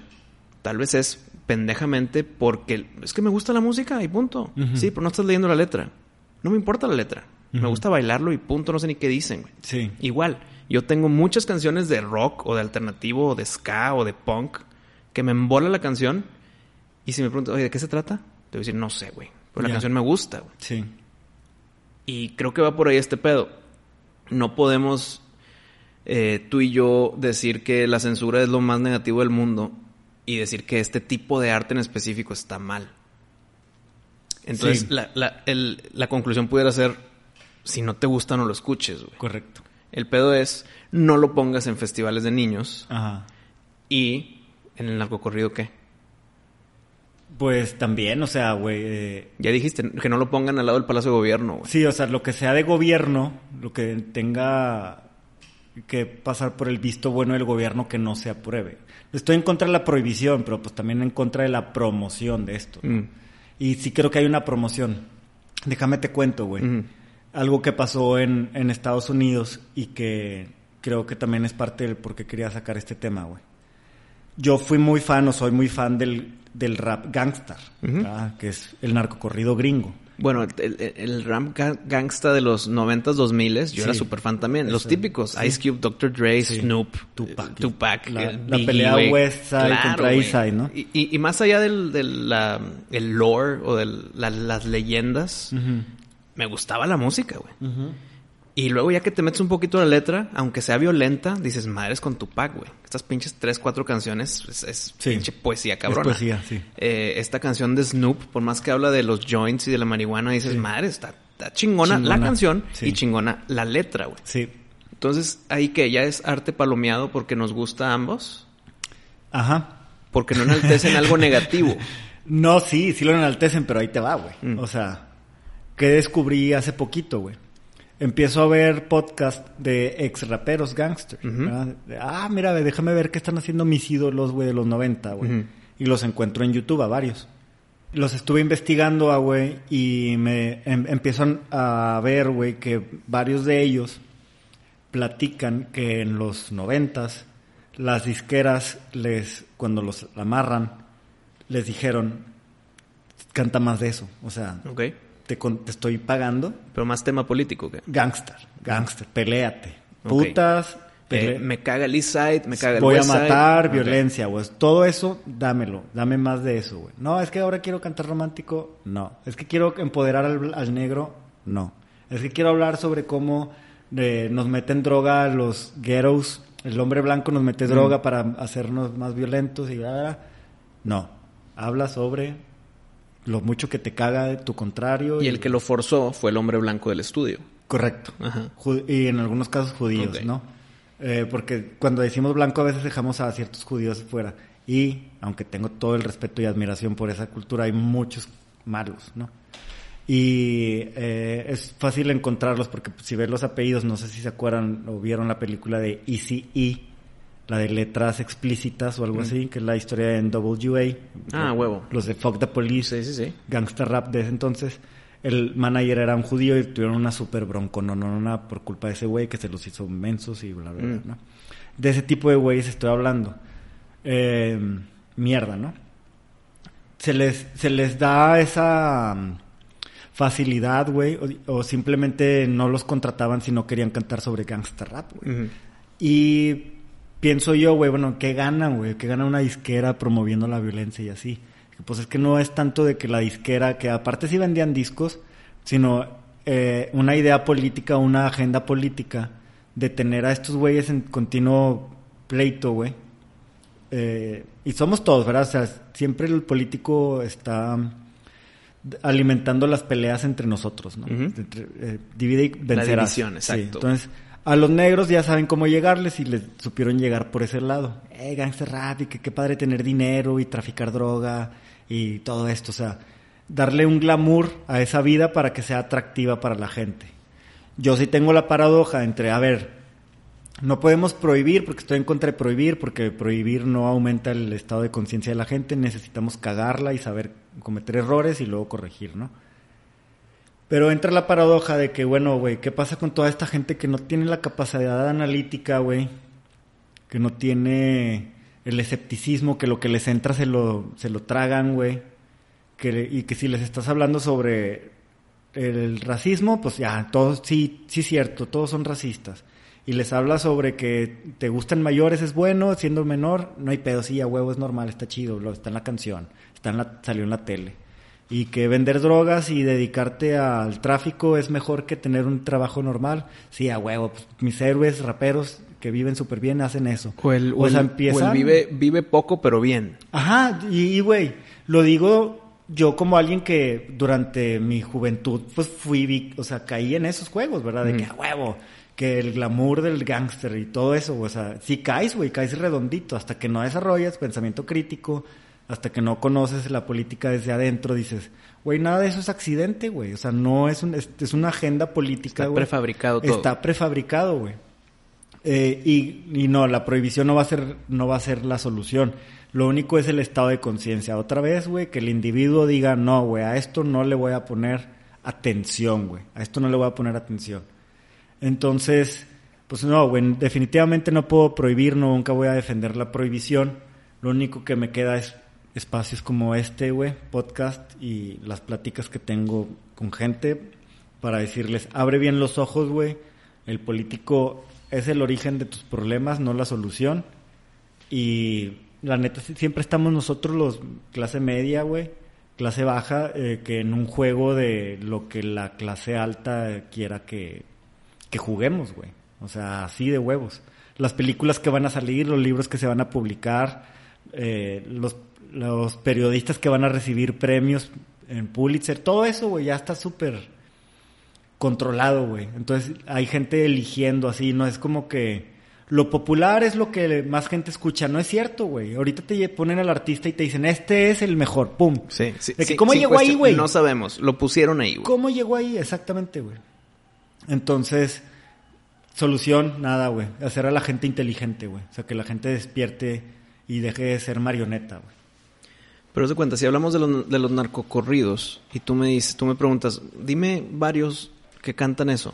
tal vez es pendejamente porque es que me gusta la música y punto. Sí, pero no estás leyendo la letra. No me importa la letra. Me gusta bailarlo y punto, no sé ni qué dicen, güey. Sí. Igual, yo tengo muchas canciones de rock o de alternativo o de ska o de punk que me embola la canción y si me preguntan, oye, ¿de qué se trata? Te voy a decir, no sé, güey. Pero la canción me gusta, güey. Sí. Y creo que va por ahí este pedo. No podemos eh, tú y yo decir que la censura es lo más negativo del mundo y decir que este tipo de arte en específico está mal. Entonces, Sí. la, la- el- la conclusión pudiera ser, si no te gusta, no lo escuches, güey. Correcto. El pedo es, no lo pongas en festivales de niños Ajá. y en el narcocorrido, ¿qué? Pues también, o sea, güey. eh, Ya dijiste que no lo pongan al lado del Palacio de Gobierno, güey. sí, o sea, lo que sea de gobierno, lo que tenga que pasar por el visto bueno del gobierno que no se apruebe. Estoy en contra de la prohibición, pero pues también en contra de la promoción de esto. ¿no? Mm. Y sí creo que hay una promoción. Déjame te cuento, güey. Algo que pasó en, en Estados Unidos y que creo que también es parte del por qué quería sacar este tema, güey. Yo fui muy fan o soy muy fan del, del rap gangster, que es el narcocorrido gringo. Bueno, el, el, el rap ga- gangsta de los 90s, 2000 yo era súper fan también. Los típicos, sí. Ice Cube, Dr. Dre. Snoop, Tupac. Tupac, La- la Biggie, pelea güey. West Side contra. East Side, ¿no? Y, y- y más allá del, del la- el lore o de las leyendas, me gustaba la música, güey. Y luego ya que te metes un poquito a la letra, aunque sea violenta, dices, madres con Tupac, güey. Estas pinches tres, cuatro canciones es, es Sí. pinche poesía Es cabrona. poesía, sí. Eh, esta canción de Snoop, por más que habla de los joints y de la marihuana, dices, madre, está, está chingona, la canción sí. y chingona la letra, güey. Sí. Entonces, ahí que ya es arte palomeado porque nos gusta a ambos, Ajá. porque no enaltecen algo negativo. No, sí, sí lo enaltecen, pero ahí te va, güey. Mm. O sea, ¿qué descubrí hace poquito, güey? Empiezo a ver podcast de ex raperos gangsters. Ah, mira, déjame ver qué están haciendo mis ídolos, güey, de los 90, güey. Y los encuentro en YouTube a varios. Los estuve investigando, ah, güey, y me em- empiezo a ver, güey, que varios de ellos platican que en los noventas las disqueras les, cuando los amarran, les dijeron, canta más de eso. O sea, ¿Ok? Te, con- te estoy pagando Pero más tema político, ¿qué? gangster, gangster, peléate. Ok. Putas, pele- Eh, me caga el East Side, me caga el voy a West matar, violencia, güey. Todo eso, dámelo, dame más de eso, güey. No, es que ahora quiero cantar romántico, no. Es que quiero empoderar al, al negro, no. Es que quiero hablar sobre cómo eh, nos meten droga los ghettos, el hombre blanco nos Mm. mete droga para hacernos más violentos y bla. No, habla sobre lo mucho que te caga de tu contrario. Y el que lo forzó fue el hombre blanco del estudio. Correcto. Ajá. Y en algunos casos judíos. ¿no? Eh, porque cuando decimos blanco a veces dejamos a ciertos judíos fuera. Y aunque tengo todo el respeto y admiración por esa cultura, hay muchos malos, ¿no? Y eh, es fácil encontrarlos porque pues, si ves los apellidos, no sé si se acuerdan o vieron la película de Easy E, la de letras explícitas o algo así, que es la historia en WA. Ah, huevo. Los de Fuck the Police Sí, sí, sí. gangster rap de ese entonces. El manager era un judío y tuvieron una super bronco, no, no, no, por culpa de ese güey que se los hizo mensos y bla, bla, bla, Mm. ¿no? De ese tipo de güeyes estoy hablando. Eh, mierda, ¿no? Se les, se les da esa mm, facilidad, güey, o, o simplemente no los contrataban si no querían cantar sobre gangster rap, güey. Y pienso yo, güey, bueno, ¿qué ganan, güey? ¿Qué gana una disquera promoviendo la violencia y así? Pues es que no es tanto de que la disquera, que aparte sí vendían discos, sino eh, una idea política, una agenda política de tener a estos güeyes en continuo pleito, güey. Eh, y somos todos, ¿verdad? O sea, siempre el político está alimentando las peleas entre nosotros, ¿no? Entre, eh, divide y vencerás. división, Sí, exacto. entonces, a los negros ya saben cómo llegarles y les supieron llegar por ese lado. Eh, gangster rap que qué padre tener dinero y traficar droga y todo esto. O sea, darle un glamour a esa vida para que sea atractiva para la gente. Yo sí tengo la paradoja entre, a ver, no podemos prohibir porque estoy en contra de prohibir, porque prohibir no aumenta el estado de conciencia de la gente, necesitamos cagarla y saber cometer errores y luego corregir, ¿no? Pero entra la paradoja de que, bueno, güey, ¿qué pasa con toda esta gente que no tiene la capacidad analítica, güey? Que no tiene el escepticismo, que lo que les entra se lo, se lo tragan, güey. Que, y que si les estás hablando sobre el racismo, pues ya, todos, sí, sí cierto, todos son racistas. Y les habla sobre que te gustan mayores es bueno, siendo menor, no hay pedo, sí, a huevo es normal, está chido, está en la canción, está en la, salió en la tele. Y que vender drogas y dedicarte al tráfico es mejor que tener un trabajo normal. Sí, a huevo, pues, mis héroes, raperos, que viven súper bien hacen eso. O el, o sea, empieza... vive, vive poco pero bien. Ajá, y güey, lo digo yo como alguien que durante mi juventud, pues fui, o sea, caí en esos juegos, ¿verdad? De que a huevo, que el glamour del gángster y todo eso, o sea, si caes, güey, caes redondito, hasta que no desarrollas pensamiento crítico, hasta que no conoces la política desde adentro, dices, güey, nada de eso es accidente, güey, o sea, no es, un, es, una agenda política, Está prefabricado todo. Está prefabricado, güey. Eh, y, y no, la prohibición no va a ser, no va a ser la solución lo único es el estado de conciencia. Otra vez, güey, que el individuo diga, no, güey, a esto no le voy a poner atención, güey. A esto no le voy a poner atención. Entonces, pues no, güey, definitivamente no puedo prohibir, no, nunca voy a defender la prohibición. Lo único que me queda es espacios como este, güey, podcast y las pláticas que tengo con gente para decirles, abre bien los ojos, güey. El político es el origen de tus problemas, no la solución. Y la neta, siempre estamos nosotros los clase media, güey, clase baja, eh, que en un juego de lo que la clase alta quiera que, que juguemos, güey. O sea, así de huevos. Las películas que van a salir, los libros que se van a publicar, eh, los, los periodistas que van a recibir premios en Pulitzer, todo eso, güey, ya está súper controlado, güey. Entonces hay gente eligiendo así, no es como que lo popular es lo que más gente escucha. No es cierto, güey. Ahorita te ponen al artista y te dicen, este es el mejor. ¡Pum! Sí, sí. ¿Cómo llegó ahí, güey? No sabemos. Lo pusieron ahí, güey. ¿Cómo llegó ahí? Exactamente, güey. Entonces, solución, nada, güey. Hacer a la gente inteligente, güey. O sea, que la gente despierte y deje de ser marioneta, güey. Pero de cuenta, si hablamos de los, de los narcocorridos y tú me dices, tú me preguntas, dime varios que cantan eso.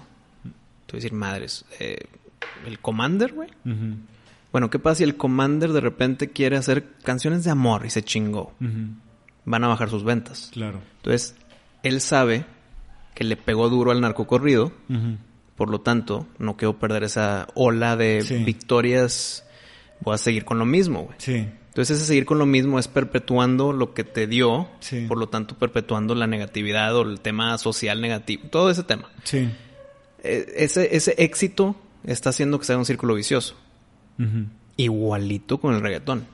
Te voy a decir, madres. Eh, el Commander, güey. Bueno, ¿qué pasa si el Commander de repente quiere hacer canciones de amor y se chingó? Van a bajar sus ventas. Claro. Entonces, él sabe que le pegó duro al narcocorrido. Por lo tanto, no quiero perder esa ola de victorias. Voy a seguir con lo mismo, güey. Sí. Entonces, ese seguir con lo mismo es perpetuando lo que te dio. Por lo tanto, perpetuando la negatividad o el tema social negativo. Todo ese tema. Sí. E, ese, ese éxito está haciendo que sea un círculo vicioso. Igualito con el reggaetón.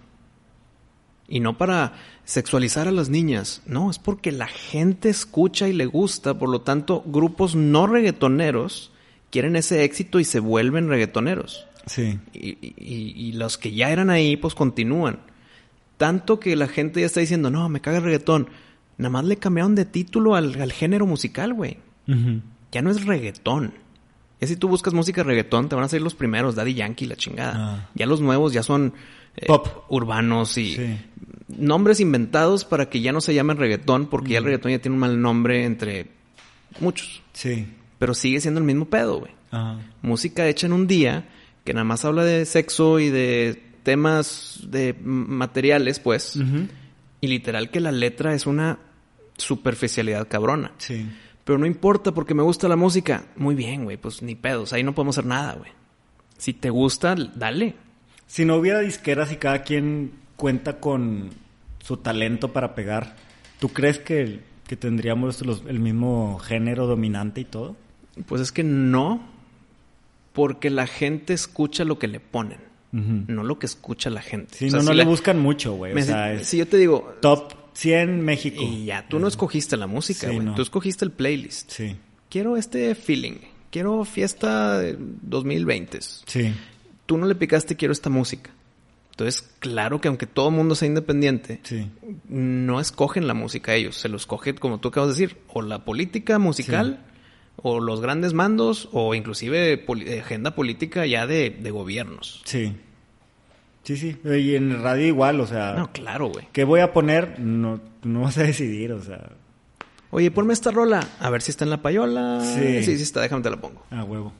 Y no para sexualizar a las niñas, no, es porque la gente escucha y le gusta, por lo tanto, grupos no reggaetoneros quieren ese éxito y se vuelven reggaetoneros. Sí. Y, los que ya eran ahí, pues continúan. Tanto que la gente ya está diciendo, no, me caga el reggaetón. Nada más le cambiaron de título al, género musical, güey. Ya no es reggaetón. Ya si tú buscas música reggaetón, te van a salir los primeros, Daddy Yankee, la chingada. Ah. Ya los nuevos ya son eh, pop urbanos y nombres inventados para que ya no se llamen reggaetón, porque ya el reggaetón ya tiene un mal nombre entre muchos. Sí. Pero sigue siendo el mismo pedo, güey. Música hecha en un día que nada más habla de sexo y de temas de materiales, pues. Y literal que la letra es una superficialidad cabrona. Sí. Pero no importa porque me gusta la música. Muy bien, güey, pues ni pedos. Ahí no podemos hacer nada, güey. Si te gusta, dale. Si no hubiera disqueras y cada quien cuenta con su talento para pegar, ¿tú crees que, que tendríamos el mismo género dominante y todo? Pues es que no, porque la gente escucha lo que le ponen, no lo que escucha la gente. Sí, no, no le buscan mucho, güey. O sea, si yo te digo... Top 100 México. Y ya, tú no escogiste la música, güey. Tú escogiste el playlist. Sí. Quiero este feeling. Quiero fiesta 2020. Sí. Tú no le picaste quiero esta música. Entonces, claro que aunque todo el mundo sea independiente, sí. no escogen la música ellos. Se lo escogen, como tú acabas de decir, o la política musical, o los grandes mandos, o inclusive agenda política ya de, de gobiernos. Sí. Sí, sí. Y en radio igual, o sea. No, claro, güey. ¿Qué voy a poner? No, no vas a decidir, o sea. Oye, ponme esta rola. A ver si está en la payola. Sí. Sí, sí está, déjame te la pongo. Ah, huevo.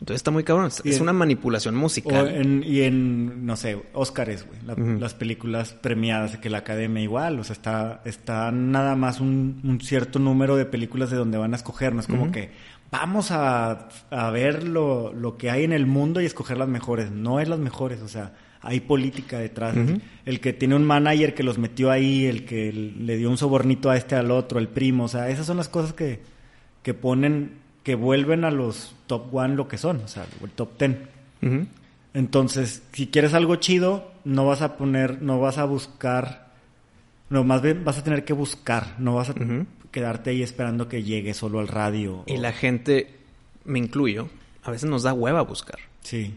Entonces está muy cabrón. Es una manipulación musical. y en, no sé, Óscares, güey. Las películas premiadas de que la academia igual. O sea, está, está nada más un, cierto número de películas de donde van a escoger. No es como que vamos a, a ver lo, lo que hay en el mundo y escoger las mejores. No es las mejores, o sea hay política detrás. El que tiene un manager que los metió ahí, el que le dio un sobornito a este al otro, el primo, o sea, esas son las cosas que, que ponen, que vuelven a los top one lo que son, o sea, el top ten. Entonces, si quieres algo chido, no vas a poner, no vas a buscar, no, más bien vas a tener que buscar, no vas a. quedarte ahí esperando que llegue solo al radio. Y o- la gente, me incluyo, a veces nos da hueva buscar. Sí.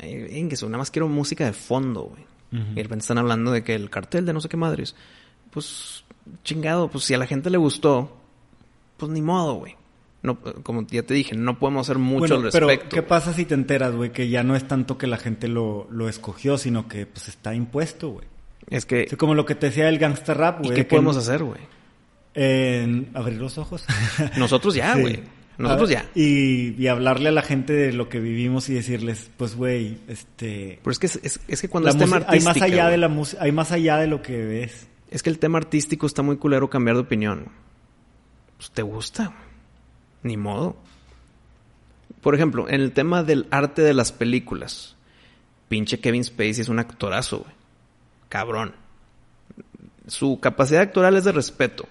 Eso, nada más quiero música de fondo, güey. Y de repente están hablando de que el cartel de no sé qué madres. Pues, chingado, pues si a la gente le gustó, pues ni modo, güey. No, como ya te dije, no podemos hacer mucho Bueno, al pero respecto. ¿qué güey. pasa si te enteras, güey, que ya no es tanto que la gente lo, lo escogió, sino que pues está impuesto, güey? Es que, Es como lo que te decía el gangster rap, ¿y güey. qué que podemos hacer, güey? En abrir los ojos. Nosotros ya, Sí. güey. Nosotros ya. Y, y hablarle a la gente de lo que vivimos y decirles, pues, güey, este... Pero es que, es, es que cuando es tema música- hay más allá de la música, hay más allá de lo que ves. Es que el tema artístico está muy culero cambiar de opinión. Pues te gusta. Ni modo. Por ejemplo, en el tema del arte de las películas. Pinche Kevin Spacey es un actorazo, güey. Cabrón. Su capacidad actoral es de respeto.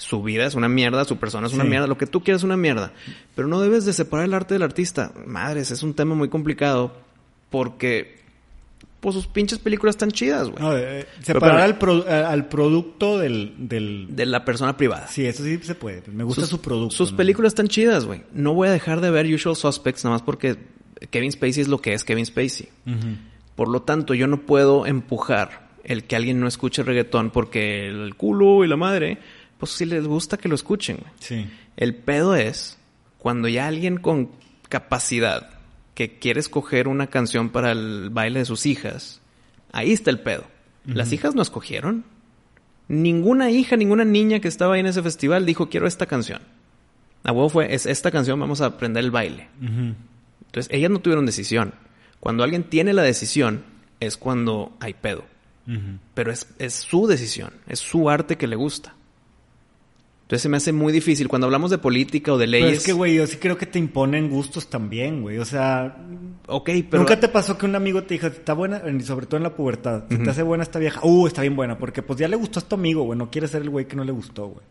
Su vida es una mierda, su persona es una Sí. mierda, lo que tú quieras es una mierda. Pero no debes de separar el arte del artista. Madres, es un tema muy complicado porque pues sus pinches películas están chidas, güey. No, eh, Pero separar al, pro- eh, al producto del, del... De la persona privada. Sí, eso sí se puede. Me gusta sus, su producto. Sus ¿no? películas están chidas, güey. No voy a dejar de ver Usual Suspects nada más porque Kevin Spacey es lo que es Kevin Spacey. Por lo tanto, yo no puedo empujar el que alguien no escuche reggaetón porque el culo y la madre, pues si les gusta que lo escuchen. Sí. El pedo es cuando ya alguien con capacidad que quiere escoger una canción para el baile de sus hijas, ahí está el pedo. Las hijas no escogieron. Ninguna hija, ninguna niña que estaba ahí en ese festival dijo quiero esta canción. A huevo fue, es esta canción, vamos a aprender el baile. Entonces, ellas no tuvieron decisión. Cuando alguien tiene la decisión, es cuando hay pedo. Pero es, es su decisión, es su arte que le gusta. Entonces se me hace muy difícil. Cuando hablamos de política o de Pero leyes. es que, güey, yo sí creo que te imponen gustos también, güey. O sea, ok, pero. ¿nunca te pasó que un amigo te dijo, está buena, y sobre todo en la pubertad, se te hace buena esta vieja? Uh, está bien buena, porque pues ya le gustó a tu amigo, güey. No quiere ser el güey que no le gustó, güey.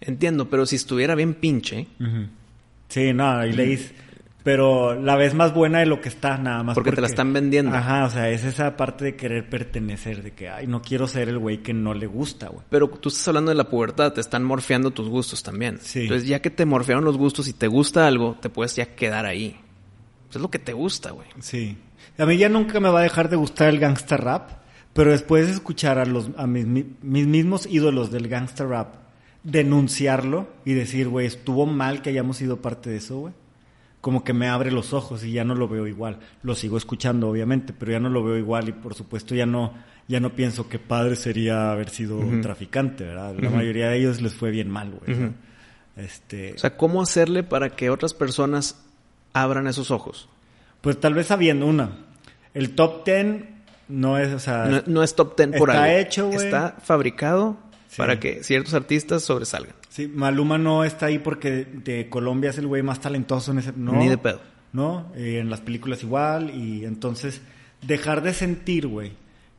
Entiendo, pero si estuviera bien pinche. Sí, no, y le dices, pero la ves más buena de lo que está, nada más. Porque te la están vendiendo. Ajá, o sea, es esa parte de querer pertenecer, de que, ay, no quiero ser el güey que no le gusta, güey. Pero tú estás hablando de la pubertad, te están morfeando tus gustos también. Sí. Entonces, ya que te morfearon los gustos y te gusta algo, te puedes ya quedar ahí. Pues es lo que te gusta, güey. Sí. A mí ya nunca me va a dejar de gustar el gangsta rap, pero después de escuchar a los a mis, mi- mis mismos ídolos del gangsta rap denunciarlo y decir, güey, estuvo mal que hayamos sido parte de eso, güey. Como que me abre los ojos y ya no lo veo igual. Lo sigo escuchando, obviamente, pero ya no lo veo igual y por supuesto ya no ya no pienso que padre sería haber sido traficante, ¿verdad? La mayoría de ellos les fue bien mal, güey. Este, O sea, ¿cómo hacerle para que otras personas abran esos ojos? Pues tal vez sabiendo una. El top ten no es, o sea... No, no es top ten por Está algo. hecho, güey. Está fabricado Sí. para que ciertos artistas sobresalgan. Sí, Maluma no está ahí porque de Colombia es el güey más talentoso en ese... No, Ni de pedo. No, Eh, en las películas igual. Y entonces, dejar de sentir, güey,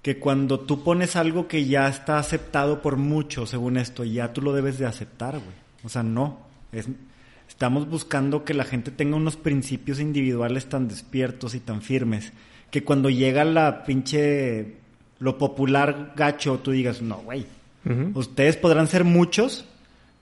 que cuando tú pones algo que ya está aceptado por muchos, según esto, ya tú lo debes de aceptar, güey. O sea, no. Es, estamos buscando que la gente tenga unos principios individuales tan despiertos y tan firmes que cuando llega la pinche... lo popular gacho, tú digas, no, güey. Ustedes podrán ser muchos,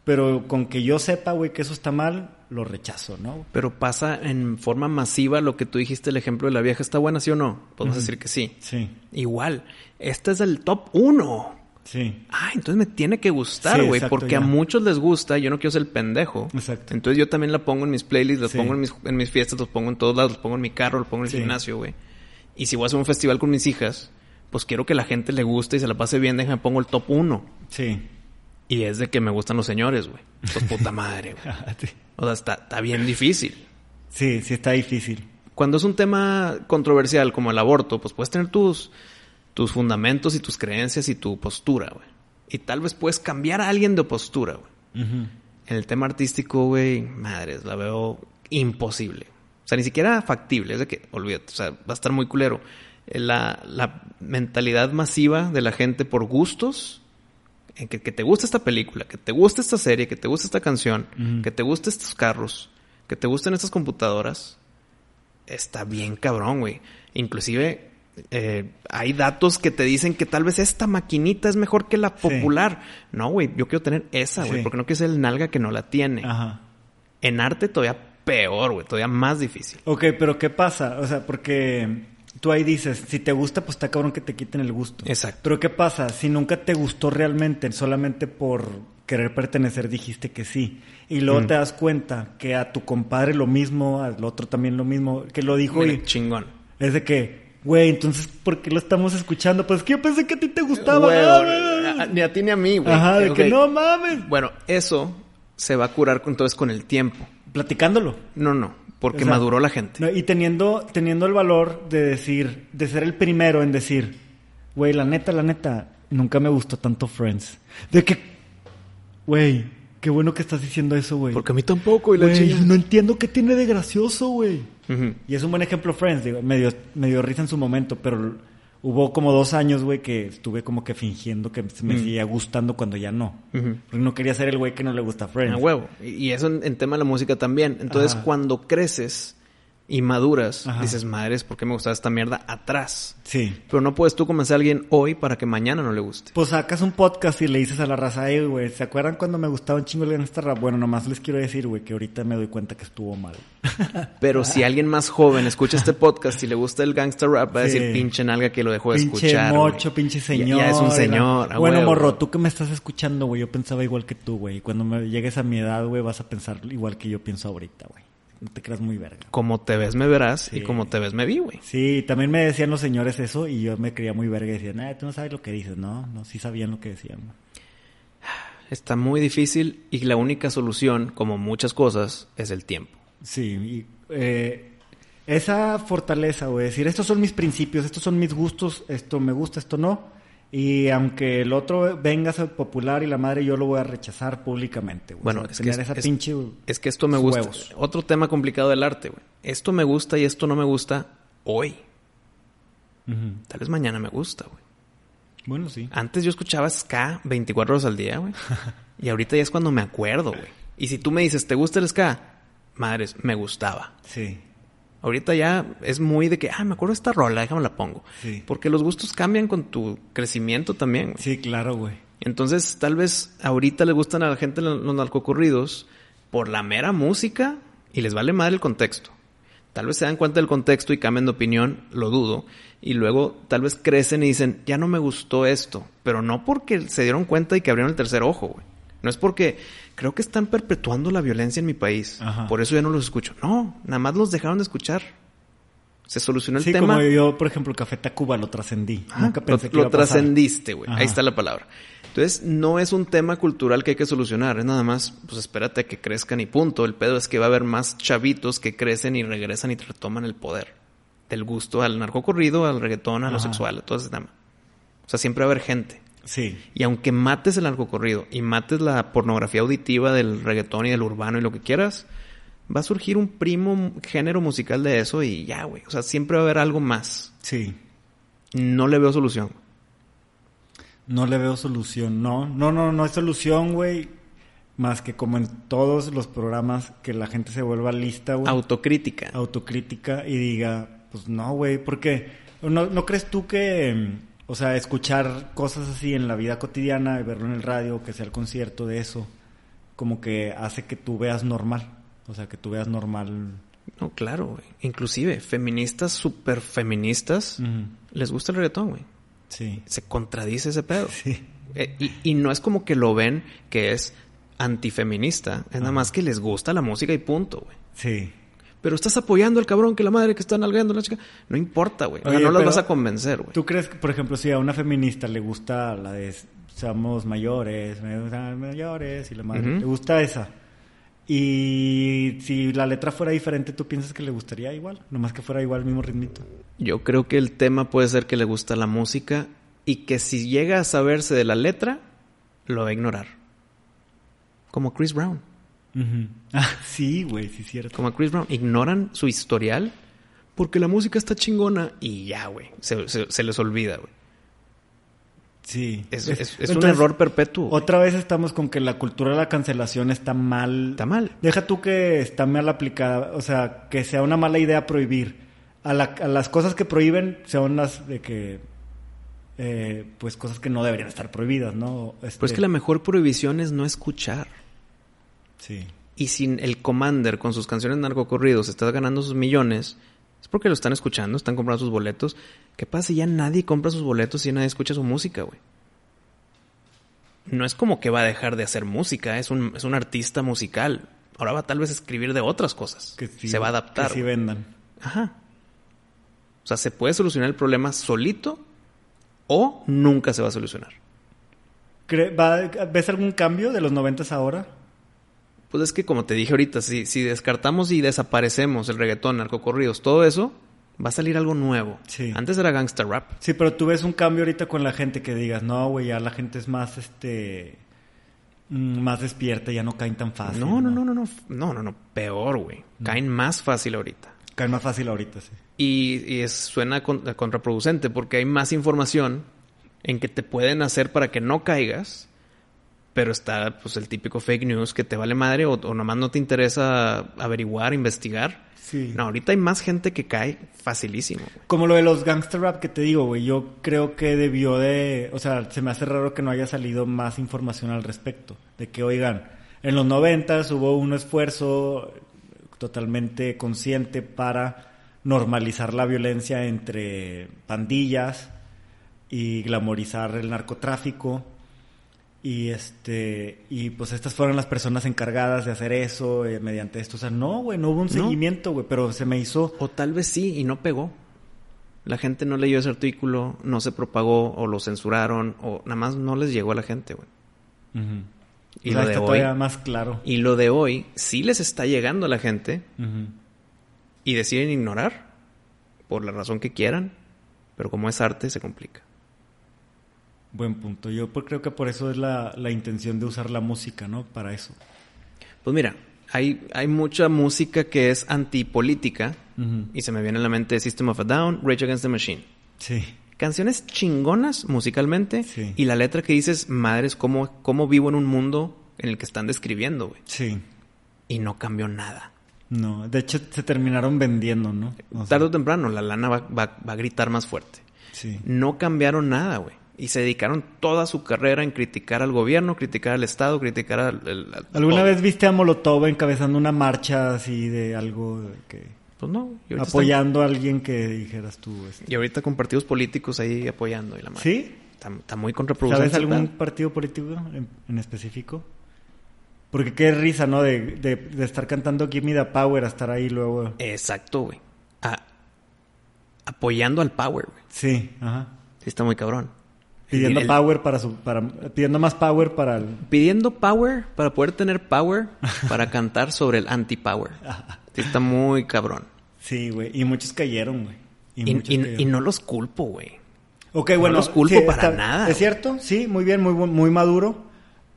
pero con que yo sepa, güey, que eso está mal, lo rechazo, ¿no? Pero pasa en forma masiva lo que tú dijiste, el ejemplo de la vieja. ¿Está buena, sí o no? Podemos decir que sí. Sí, Igual, este es el top uno. sí. Ah, entonces me tiene que gustar, güey, porque ya. a muchos les gusta, yo no quiero ser el pendejo. Exacto. Entonces yo también la pongo en mis playlists, las Sí. pongo en mis, en mis fiestas, los pongo en todos lados, los pongo en mi carro, los pongo en el Sí. gimnasio, güey. Y si voy a hacer un festival con mis hijas, pues quiero que la gente le guste y se la pase bien, déjame pongo el top uno. Sí. Y es de que me gustan los señores, güey. Pues puta madre, güey. O sea, está, está bien difícil. Sí, sí está difícil. Cuando es un tema controversial como el aborto, pues puedes tener tus, tus fundamentos y tus creencias y tu postura, güey. Y tal vez puedes cambiar a alguien de postura, güey. En el tema artístico, güey, madres, la veo imposible. O sea, ni siquiera factible. Es de que, olvídate, o sea, va a estar muy culero. Eh, La, la mentalidad masiva de la gente por gustos, en que, que te gusta esta película, que te gusta esta serie, que te gusta esta canción, que te gusten estos carros, que te gusten estas computadoras, está bien cabrón, güey. Inclusive eh, hay datos que te dicen que tal vez esta maquinita es mejor que la popular. No, güey, yo quiero tener esa, güey, Sí. porque no quiero ser el nalga que no la tiene. Ajá. En arte todavía peor, güey, todavía más difícil. Ok, pero ¿qué pasa? O sea, porque tú ahí dices, si te gusta, pues está cabrón que te quiten el gusto. Exacto. Pero ¿qué pasa? Si nunca te gustó realmente, solamente por querer pertenecer dijiste que sí. Y luego Mm. te das cuenta que a tu compadre lo mismo, al otro también lo mismo, que lo dijo Mira, y chingón. es de que, güey, entonces, ¿por qué lo estamos escuchando? Pues es que yo pensé que a ti te gustaba. Güey, Ah, ni a ti ni a mí, güey. Ajá, de que no mames. Bueno, eso se va a curar entonces con el tiempo. Platicándolo. No, no, porque O sea, maduró la gente. No, y teniendo, teniendo el valor de decir, de ser el primero en decir, güey, la neta, la neta, nunca me gustó tanto Friends. De que, güey, qué bueno que estás diciendo eso, güey. Porque a mí tampoco, y la chingada. no entiendo qué tiene de gracioso, güey. Y es un buen ejemplo Friends, digo, me dio, me dio risa en su momento, pero hubo como dos años, güey, que estuve como que fingiendo que me Mm. seguía gustando cuando ya no. Ujú. Porque no quería ser el güey que no le gusta Friends. A huevo. Y y eso en, en tema de la música también. Entonces, Ajá. cuando creces y maduras, Ajá. dices, madres, ¿por qué me gustaba esta mierda atrás? Sí. Pero no puedes tú convencer a alguien hoy para que mañana no le guste. Pues sacas un podcast y le dices a la raza, "Ey, güey, ¿se acuerdan cuando me gustaba un chingo el gangsta rap? Bueno, nomás les quiero decir, güey, que ahorita me doy cuenta que estuvo mal. Pero si alguien más joven escucha este podcast y le gusta el gangster rap, va a Sí. decir pinche nalga que lo dejó de pinche escuchar. mocho, güey". pinche señor. Ya, es un señor. Bueno, morro, tú que me estás escuchando, güey, yo pensaba igual que tú, güey. Y cuando me llegues a mi edad, güey, vas a pensar igual que yo pienso ahorita, güey. No te creas muy verga. Como te ves, me verás. Sí. Y como te ves, me vi, güey. Sí, también me decían los señores eso y yo me creía muy verga y decían, ah, tú no sabes lo que dices, ¿no? No, sí sabían lo que decían. Está muy difícil y la única solución, como muchas cosas, es el tiempo. Sí, y eh, esa fortaleza, güey, decir, estos son mis principios, estos son mis gustos, esto me gusta, esto no. Y aunque el otro venga a ser popular y la madre, yo lo voy a rechazar públicamente, güey. Bueno, O sea, es que tener es- esa es- pinche... Es que esto me gusta. Huevos. Otro tema complicado del arte, güey. Esto me gusta y esto no me gusta hoy. Tal vez mañana me gusta, güey. Bueno, sí. Antes yo escuchaba ska 24 horas al día, güey. y ahorita ya es cuando me acuerdo, güey. Y si tú me dices, ¿te gusta el ska? Madres, me gustaba. Sí, Ahorita ya es muy de que, ah, me acuerdo de esta rola, déjame la pongo. Sí. Porque los gustos cambian con tu crecimiento también, güey. sí, claro, güey. Entonces, tal vez ahorita le gustan a la gente los narcocorridos por la mera música y les vale madre el contexto. Tal vez se dan cuenta del contexto y cambian de opinión, lo dudo. Y luego tal vez crecen y dicen, ya no me gustó esto. Pero no porque se dieron cuenta y que abrieron el tercer ojo, güey. No es porque creo que están perpetuando la violencia en mi país. Ajá. Por eso ya no los escucho. No, nada más los dejaron de escuchar. Se solucionó el Sí, tema. como yo, por ejemplo, Café Tacuba lo trascendí. Ajá, Nunca pensé lo, que iba lo trascendiste, güey. Ahí está la palabra. Entonces, no es un tema cultural que hay que solucionar. Es nada más, pues espérate a que crezcan y punto. El pedo es que va a haber más chavitos que crecen y regresan y retoman el poder. Del gusto al narcocorrido, al reggaetón, a lo sexual, a todo ese tema. O sea, siempre va a haber gente. Sí, Y aunque mates el narcocorrido y mates la pornografía auditiva del reggaetón y del urbano y lo que quieras, va a surgir un primo género musical de eso y ya, güey. O sea, siempre va a haber algo más. sí. No le veo solución. No le veo solución. No, no, no, no hay solución, güey. Más que como en todos los programas, que la gente se vuelva lista, güey. Autocrítica. autocrítica y diga, pues no, güey, porque no, ¿no crees tú que, mm, o sea, escuchar cosas así en la vida cotidiana, verlo en el radio, que sea el concierto de eso, como que hace que tú veas normal, o sea, que tú veas normal. No, claro, güey. Inclusive, feministas súper feministas, les gusta el reggaetón, güey. Sí, Se contradice ese pedo. sí, Eh, y, y no es como que lo ven que es antifeminista. Es nada más que les gusta la música y punto, güey. sí. Pero estás apoyando al cabrón que la madre que está nalgando la chica. No importa, güey. O sea, no las vas a convencer, güey. ¿Tú crees que, por ejemplo, si a una feminista le gusta la de somos mayores, mayores y la madre, le gusta esa? Y si la letra fuera diferente, ¿tú piensas que le gustaría igual? Nomás que fuera igual el mismo ritmito. Yo creo que el tema puede ser que le gusta la música y que si llega a saberse de la letra, lo va a ignorar. Como Chris Brown. Ah, sí, güey, sí, cierto. como a Chris Brown, ignoran su historial porque la música está chingona y ya, güey. Se, se- se les olvida, güey. Sí. Es, es- es un error perpetuo. Otra vez estamos con que la cultura de la cancelación está mal. Está mal. Deja tú que está mal aplicada, o sea, que sea una mala idea prohibir. A, la- a las cosas que prohíben son las de que, eh, pues cosas que no deberían estar prohibidas, ¿no? Este, Pues que la mejor prohibición es no escuchar. Sí. Y sin el Commander con sus canciones narcocorridos está ganando sus millones, es porque lo están escuchando, están comprando sus boletos. ¿Qué pasa si ya nadie compra sus boletos y nadie escucha su música, güey? No es como que va a dejar de hacer música, es un, es un artista musical. Ahora va tal vez a escribir de otras cosas. Que sí- se va a adaptar. Que sí vendan. Ajá. O sea, se puede solucionar el problema solito o nunca se va a solucionar. ¿Ves algún cambio de los noventas ahora? Pues es que como te dije ahorita, si, si descartamos y desaparecemos el reggaetón, narcocorridos, todo eso, va a salir algo nuevo. Sí. Antes era gangsta rap. Sí, pero tú ves un cambio ahorita con la gente que digas, no, güey, ya la gente es más, este, mm, más despierta, ya no caen tan fácil. No, no, no, no, no, no, no, no, peor, güey. Caen más fácil ahorita. Caen más fácil ahorita, sí. Y, y es, suena con- contraproducente porque hay más información en que te pueden hacer para que no caigas, pero está pues el típico fake news que te vale madre o, o nomás no te interesa averiguar, investigar. Sí. No, ahorita hay más gente que cae facilísimo. Como lo de los gangster rap que te digo, güey, yo creo que debió de, o sea, se me hace raro que no haya salido más información al respecto. De que, oigan, en los noventas hubo un esfuerzo totalmente consciente para normalizar la violencia entre pandillas y glamorizar el narcotráfico. Y este, y pues estas fueron las personas encargadas de hacer eso eh, mediante esto. O sea, no, güey, no hubo un seguimiento, güey, pero se me hizo O tal vez sí y no pegó. La gente no leyó ese artículo, no se propagó o lo censuraron o nada más no les llegó a la gente, güey. Y lo de está hoy- todavía más claro. Y lo de hoy sí les está llegando a la gente y deciden ignorar por la razón que quieran, pero como es arte se complica. Buen punto. Yo creo que por eso es la, la intención de usar la música, ¿no? Para eso. Pues mira, hay, hay mucha música que es antipolítica y se me viene a la mente System of a Down, Rage Against the Machine. Sí. Canciones chingonas musicalmente Sí. y la letra que dices, madres, ¿cómo, cómo vivo en un mundo en el que están describiendo, güey? Sí. Y no cambió nada. No, de hecho se terminaron vendiendo, ¿no? O sea, Tarde o temprano la lana va, va- va a gritar más fuerte. Sí. No cambiaron nada, güey. Y se dedicaron toda su carrera en criticar al gobierno, criticar al Estado, criticar al... al- al- ¿Alguna todo. vez viste a Molotov encabezando una marcha así de algo que Pues no. Apoyando a alguien que dijeras tú? este? y ahorita con partidos políticos ahí apoyando y la. ¿Sí? Está, está muy contraproducente. ¿Sabes algún partido político en, en específico? Porque qué risa, ¿no? De, de, de estar cantando Give Me the Power a estar ahí luego. Exacto, güey. A- apoyando al power, güey. Sí, ajá. Sí, está muy cabrón. Pidiendo El- power para su, para, pidiendo más power para el, pidiendo power para poder tener power para cantar sobre el anti-power. Sí, está muy cabrón. Sí, güey. Y muchos cayeron, güey. Y, y- cayeron. y no los culpo, güey. Ok, bueno. los culpo para nada, Es cierto, sí, muy bien, muy, muy maduro.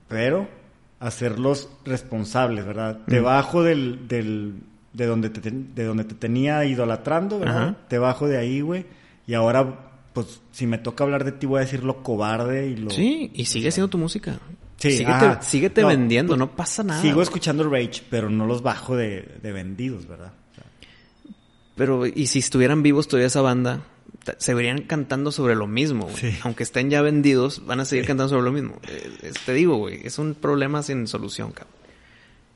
Pero hacerlos responsables, ¿verdad? Mm. Debajo del, del, de donde te, de donde te tenía idolatrando, ¿verdad? Ajá. Debajo de ahí, güey. Y ahora, pues, si me toca hablar de ti, voy a decir lo cobarde y lo... Sí, y sigue siendo tu música. Sí, síguete, ajá. síguete No, vendiendo, pues, no pasa nada. Sigo escuchando Rage, pero no los bajo de, de vendidos, ¿verdad? O sea, Pero, y si estuvieran vivos todavía esa banda, se verían cantando sobre lo mismo, güey. Sí. Aunque estén ya vendidos, van a seguir cantando sobre lo mismo. Eh, te digo, güey, es un problema sin solución, cabrón.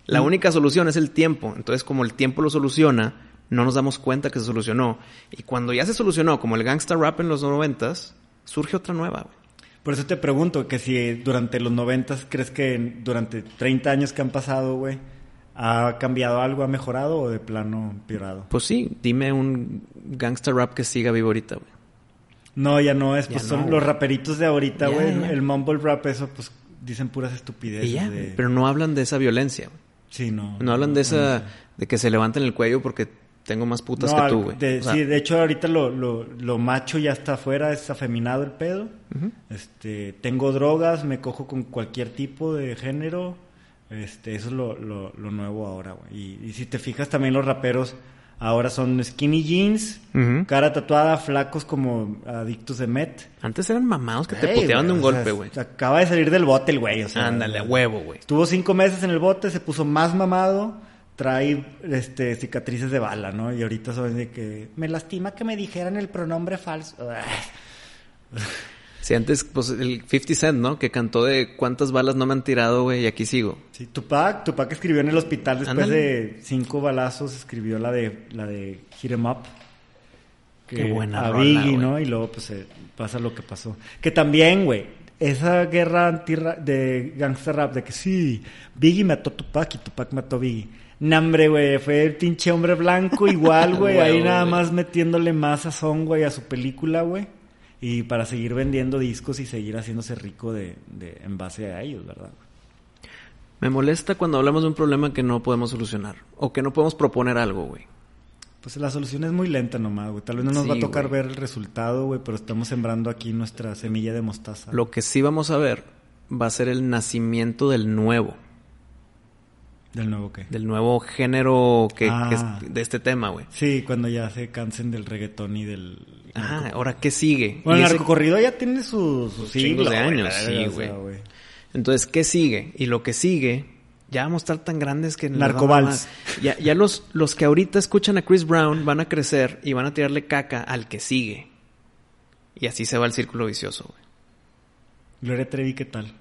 La Mm. única solución es el tiempo. Entonces, como el tiempo lo soluciona, no nos damos cuenta que se solucionó. Y cuando ya se solucionó, como el gangsta rap en los noventas, surge otra nueva, güey. Por eso te pregunto que si durante los noventas crees que durante 30 años que han pasado, güey, ha cambiado algo, ha mejorado o de plano empeorado. Pues sí, dime un gangsta rap que siga vivo ahorita, güey. No, ya no es, Ya pues no, son los raperitos de ahorita, güey. El mumble rap, eso, pues dicen puras estupideces. De- pero no hablan de esa violencia. güey. Sí, no. No hablan de esa, de que se levanten el cuello porque tengo más putas No, que tú, güey. de- O sea, sí, de hecho ahorita lo, lo, lo macho ya está afuera, es afeminado el pedo. Este, tengo drogas, me cojo con cualquier tipo de género. Este, eso es lo, lo, lo nuevo ahora, güey. Y, y si te fijas también los raperos Ahora son skinny jeans, cara tatuada, flacos como adictos de met. Antes eran mamados que te puteaban de un güey, o golpe, sea, güey. Acaba de salir del bote el güey, o sea. Ándale, a huevo, güey. Estuvo cinco meses en el bote, se puso más mamado, trae este cicatrices de bala, ¿no? Y ahorita son de que me lastima que me dijeran el pronombre falso. Sí, antes, pues el 50 Cent, ¿no? Que cantó de cuántas balas no me han tirado, güey, y aquí sigo. Sí, Tupac, Tupac escribió en el hospital después de cinco balazos, escribió la de la de Hit 'em Up. Que Qué buena a rola, Biggie. ¿no? Y luego pues eh, pasa lo que pasó. Que también, güey, esa guerra anti de gangster rap de que sí, Biggie mató a Tupac y Tupac mató a Biggie. Nambre, güey, fue el pinche hombre blanco igual, güey, ahí nada más metiéndole más sazón, güey, a su película, güey. Y para seguir vendiendo discos y seguir haciéndose rico de, de en base a ellos, ¿verdad? Me molesta cuando hablamos de un problema que no podemos solucionar. O que no podemos proponer algo, güey. Pues la solución es muy lenta nomás, güey. Tal vez no nos va a tocar güey. ver el resultado, güey, pero estamos sembrando aquí nuestra semilla de mostaza. Lo que sí vamos a ver va a ser el nacimiento del nuevo. Del nuevo qué. Del nuevo género que, Ah. que es de este tema, güey. Sí, cuando ya se cansen del reggaetón y del... Ajá, ahora, ¿qué sigue? Bueno, Y el ese- narcocorrido ya tiene sus, siglos, de años, sí, verga, o sea, güey. Entonces, ¿qué sigue? Y lo que sigue, ya vamos a estar tan grandes que... Narcovals. Ya, ya los, los que ahorita escuchan a Chris Brown van a crecer y van a tirarle caca al que sigue. Y así se va el círculo vicioso, güey. Gloria Trevi, ¿qué tal?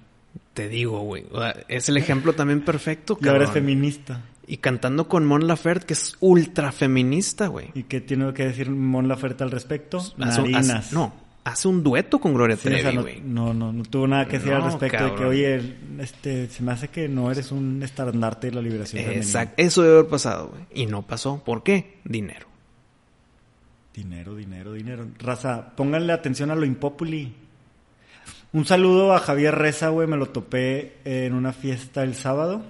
Te digo, güey. O sea, es el ejemplo también perfecto, Y ahora es cabrón. feminista. Y cantando con Mon Laferte, que es ultra feminista, güey. ¿Y qué tiene que decir Mon Laferte al respecto? Narinas. no, hace un dueto con Gloria Sí, o sea, Trevi, no, no, no, no tuvo nada que decir al respecto de que, oye, este, se me hace que no eres un estandarte de la liberación femenina. Exacto. Eso debe haber pasado, güey. Y no pasó. ¿Por qué? Dinero. Dinero, dinero, dinero. Raza, pónganle atención a lo impopuli. Un saludo a Javier Reza, güey, me lo topé en una fiesta el sábado.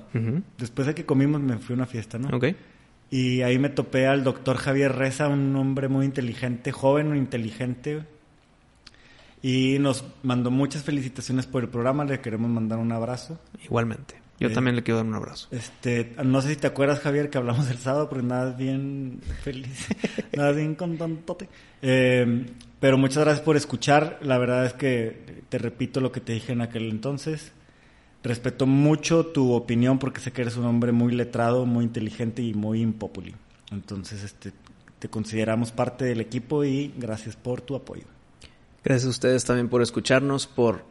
Después de que comimos me fui a una fiesta, ¿no? Ok. Y ahí me topé al doctor Javier Reza, un hombre muy inteligente, joven, muy inteligente. Y nos mandó muchas felicitaciones por el programa, le queremos mandar un abrazo. Igualmente. Yo Bien. también le quiero dar un abrazo. Este, no sé si te acuerdas, Javier, que hablamos el sábado, porque nada bien feliz, nada bien contentote. Eh, pero muchas gracias por escuchar. La verdad es que te repito lo que te dije en aquel entonces. Respeto mucho tu opinión porque sé que eres un hombre muy letrado, muy inteligente y muy impopuli. Entonces, este, te consideramos parte del equipo y gracias por tu apoyo. Gracias a ustedes también por escucharnos, por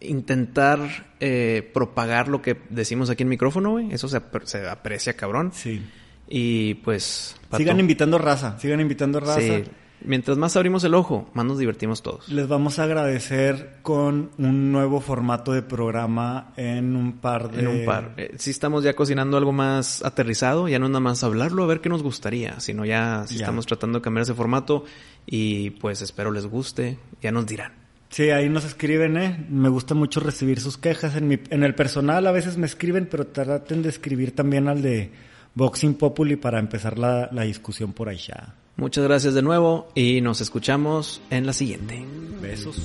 intentar eh, propagar lo que decimos aquí en micrófono, güey. Eso se, ap- se aprecia, cabrón. Sí. Y pues... Pato, Sigan invitando raza, sigan invitando raza. sí. Mientras más abrimos el ojo, más nos divertimos todos. Les vamos a agradecer con un nuevo formato de programa en un par de... En un par. Eh, sí estamos ya cocinando algo más aterrizado, ya no es nada más hablarlo, a ver qué nos gustaría, sino ya, sí Ya. estamos tratando de cambiar ese formato y pues espero les guste, ya nos dirán. Sí, ahí nos escriben, ¿eh? Me gusta mucho recibir sus quejas. En, mi, en el personal a veces me escriben, pero traten de escribir también al de Boxing Populi para empezar la, la discusión por ahí ya. Muchas gracias de nuevo y nos escuchamos en la siguiente. Besos.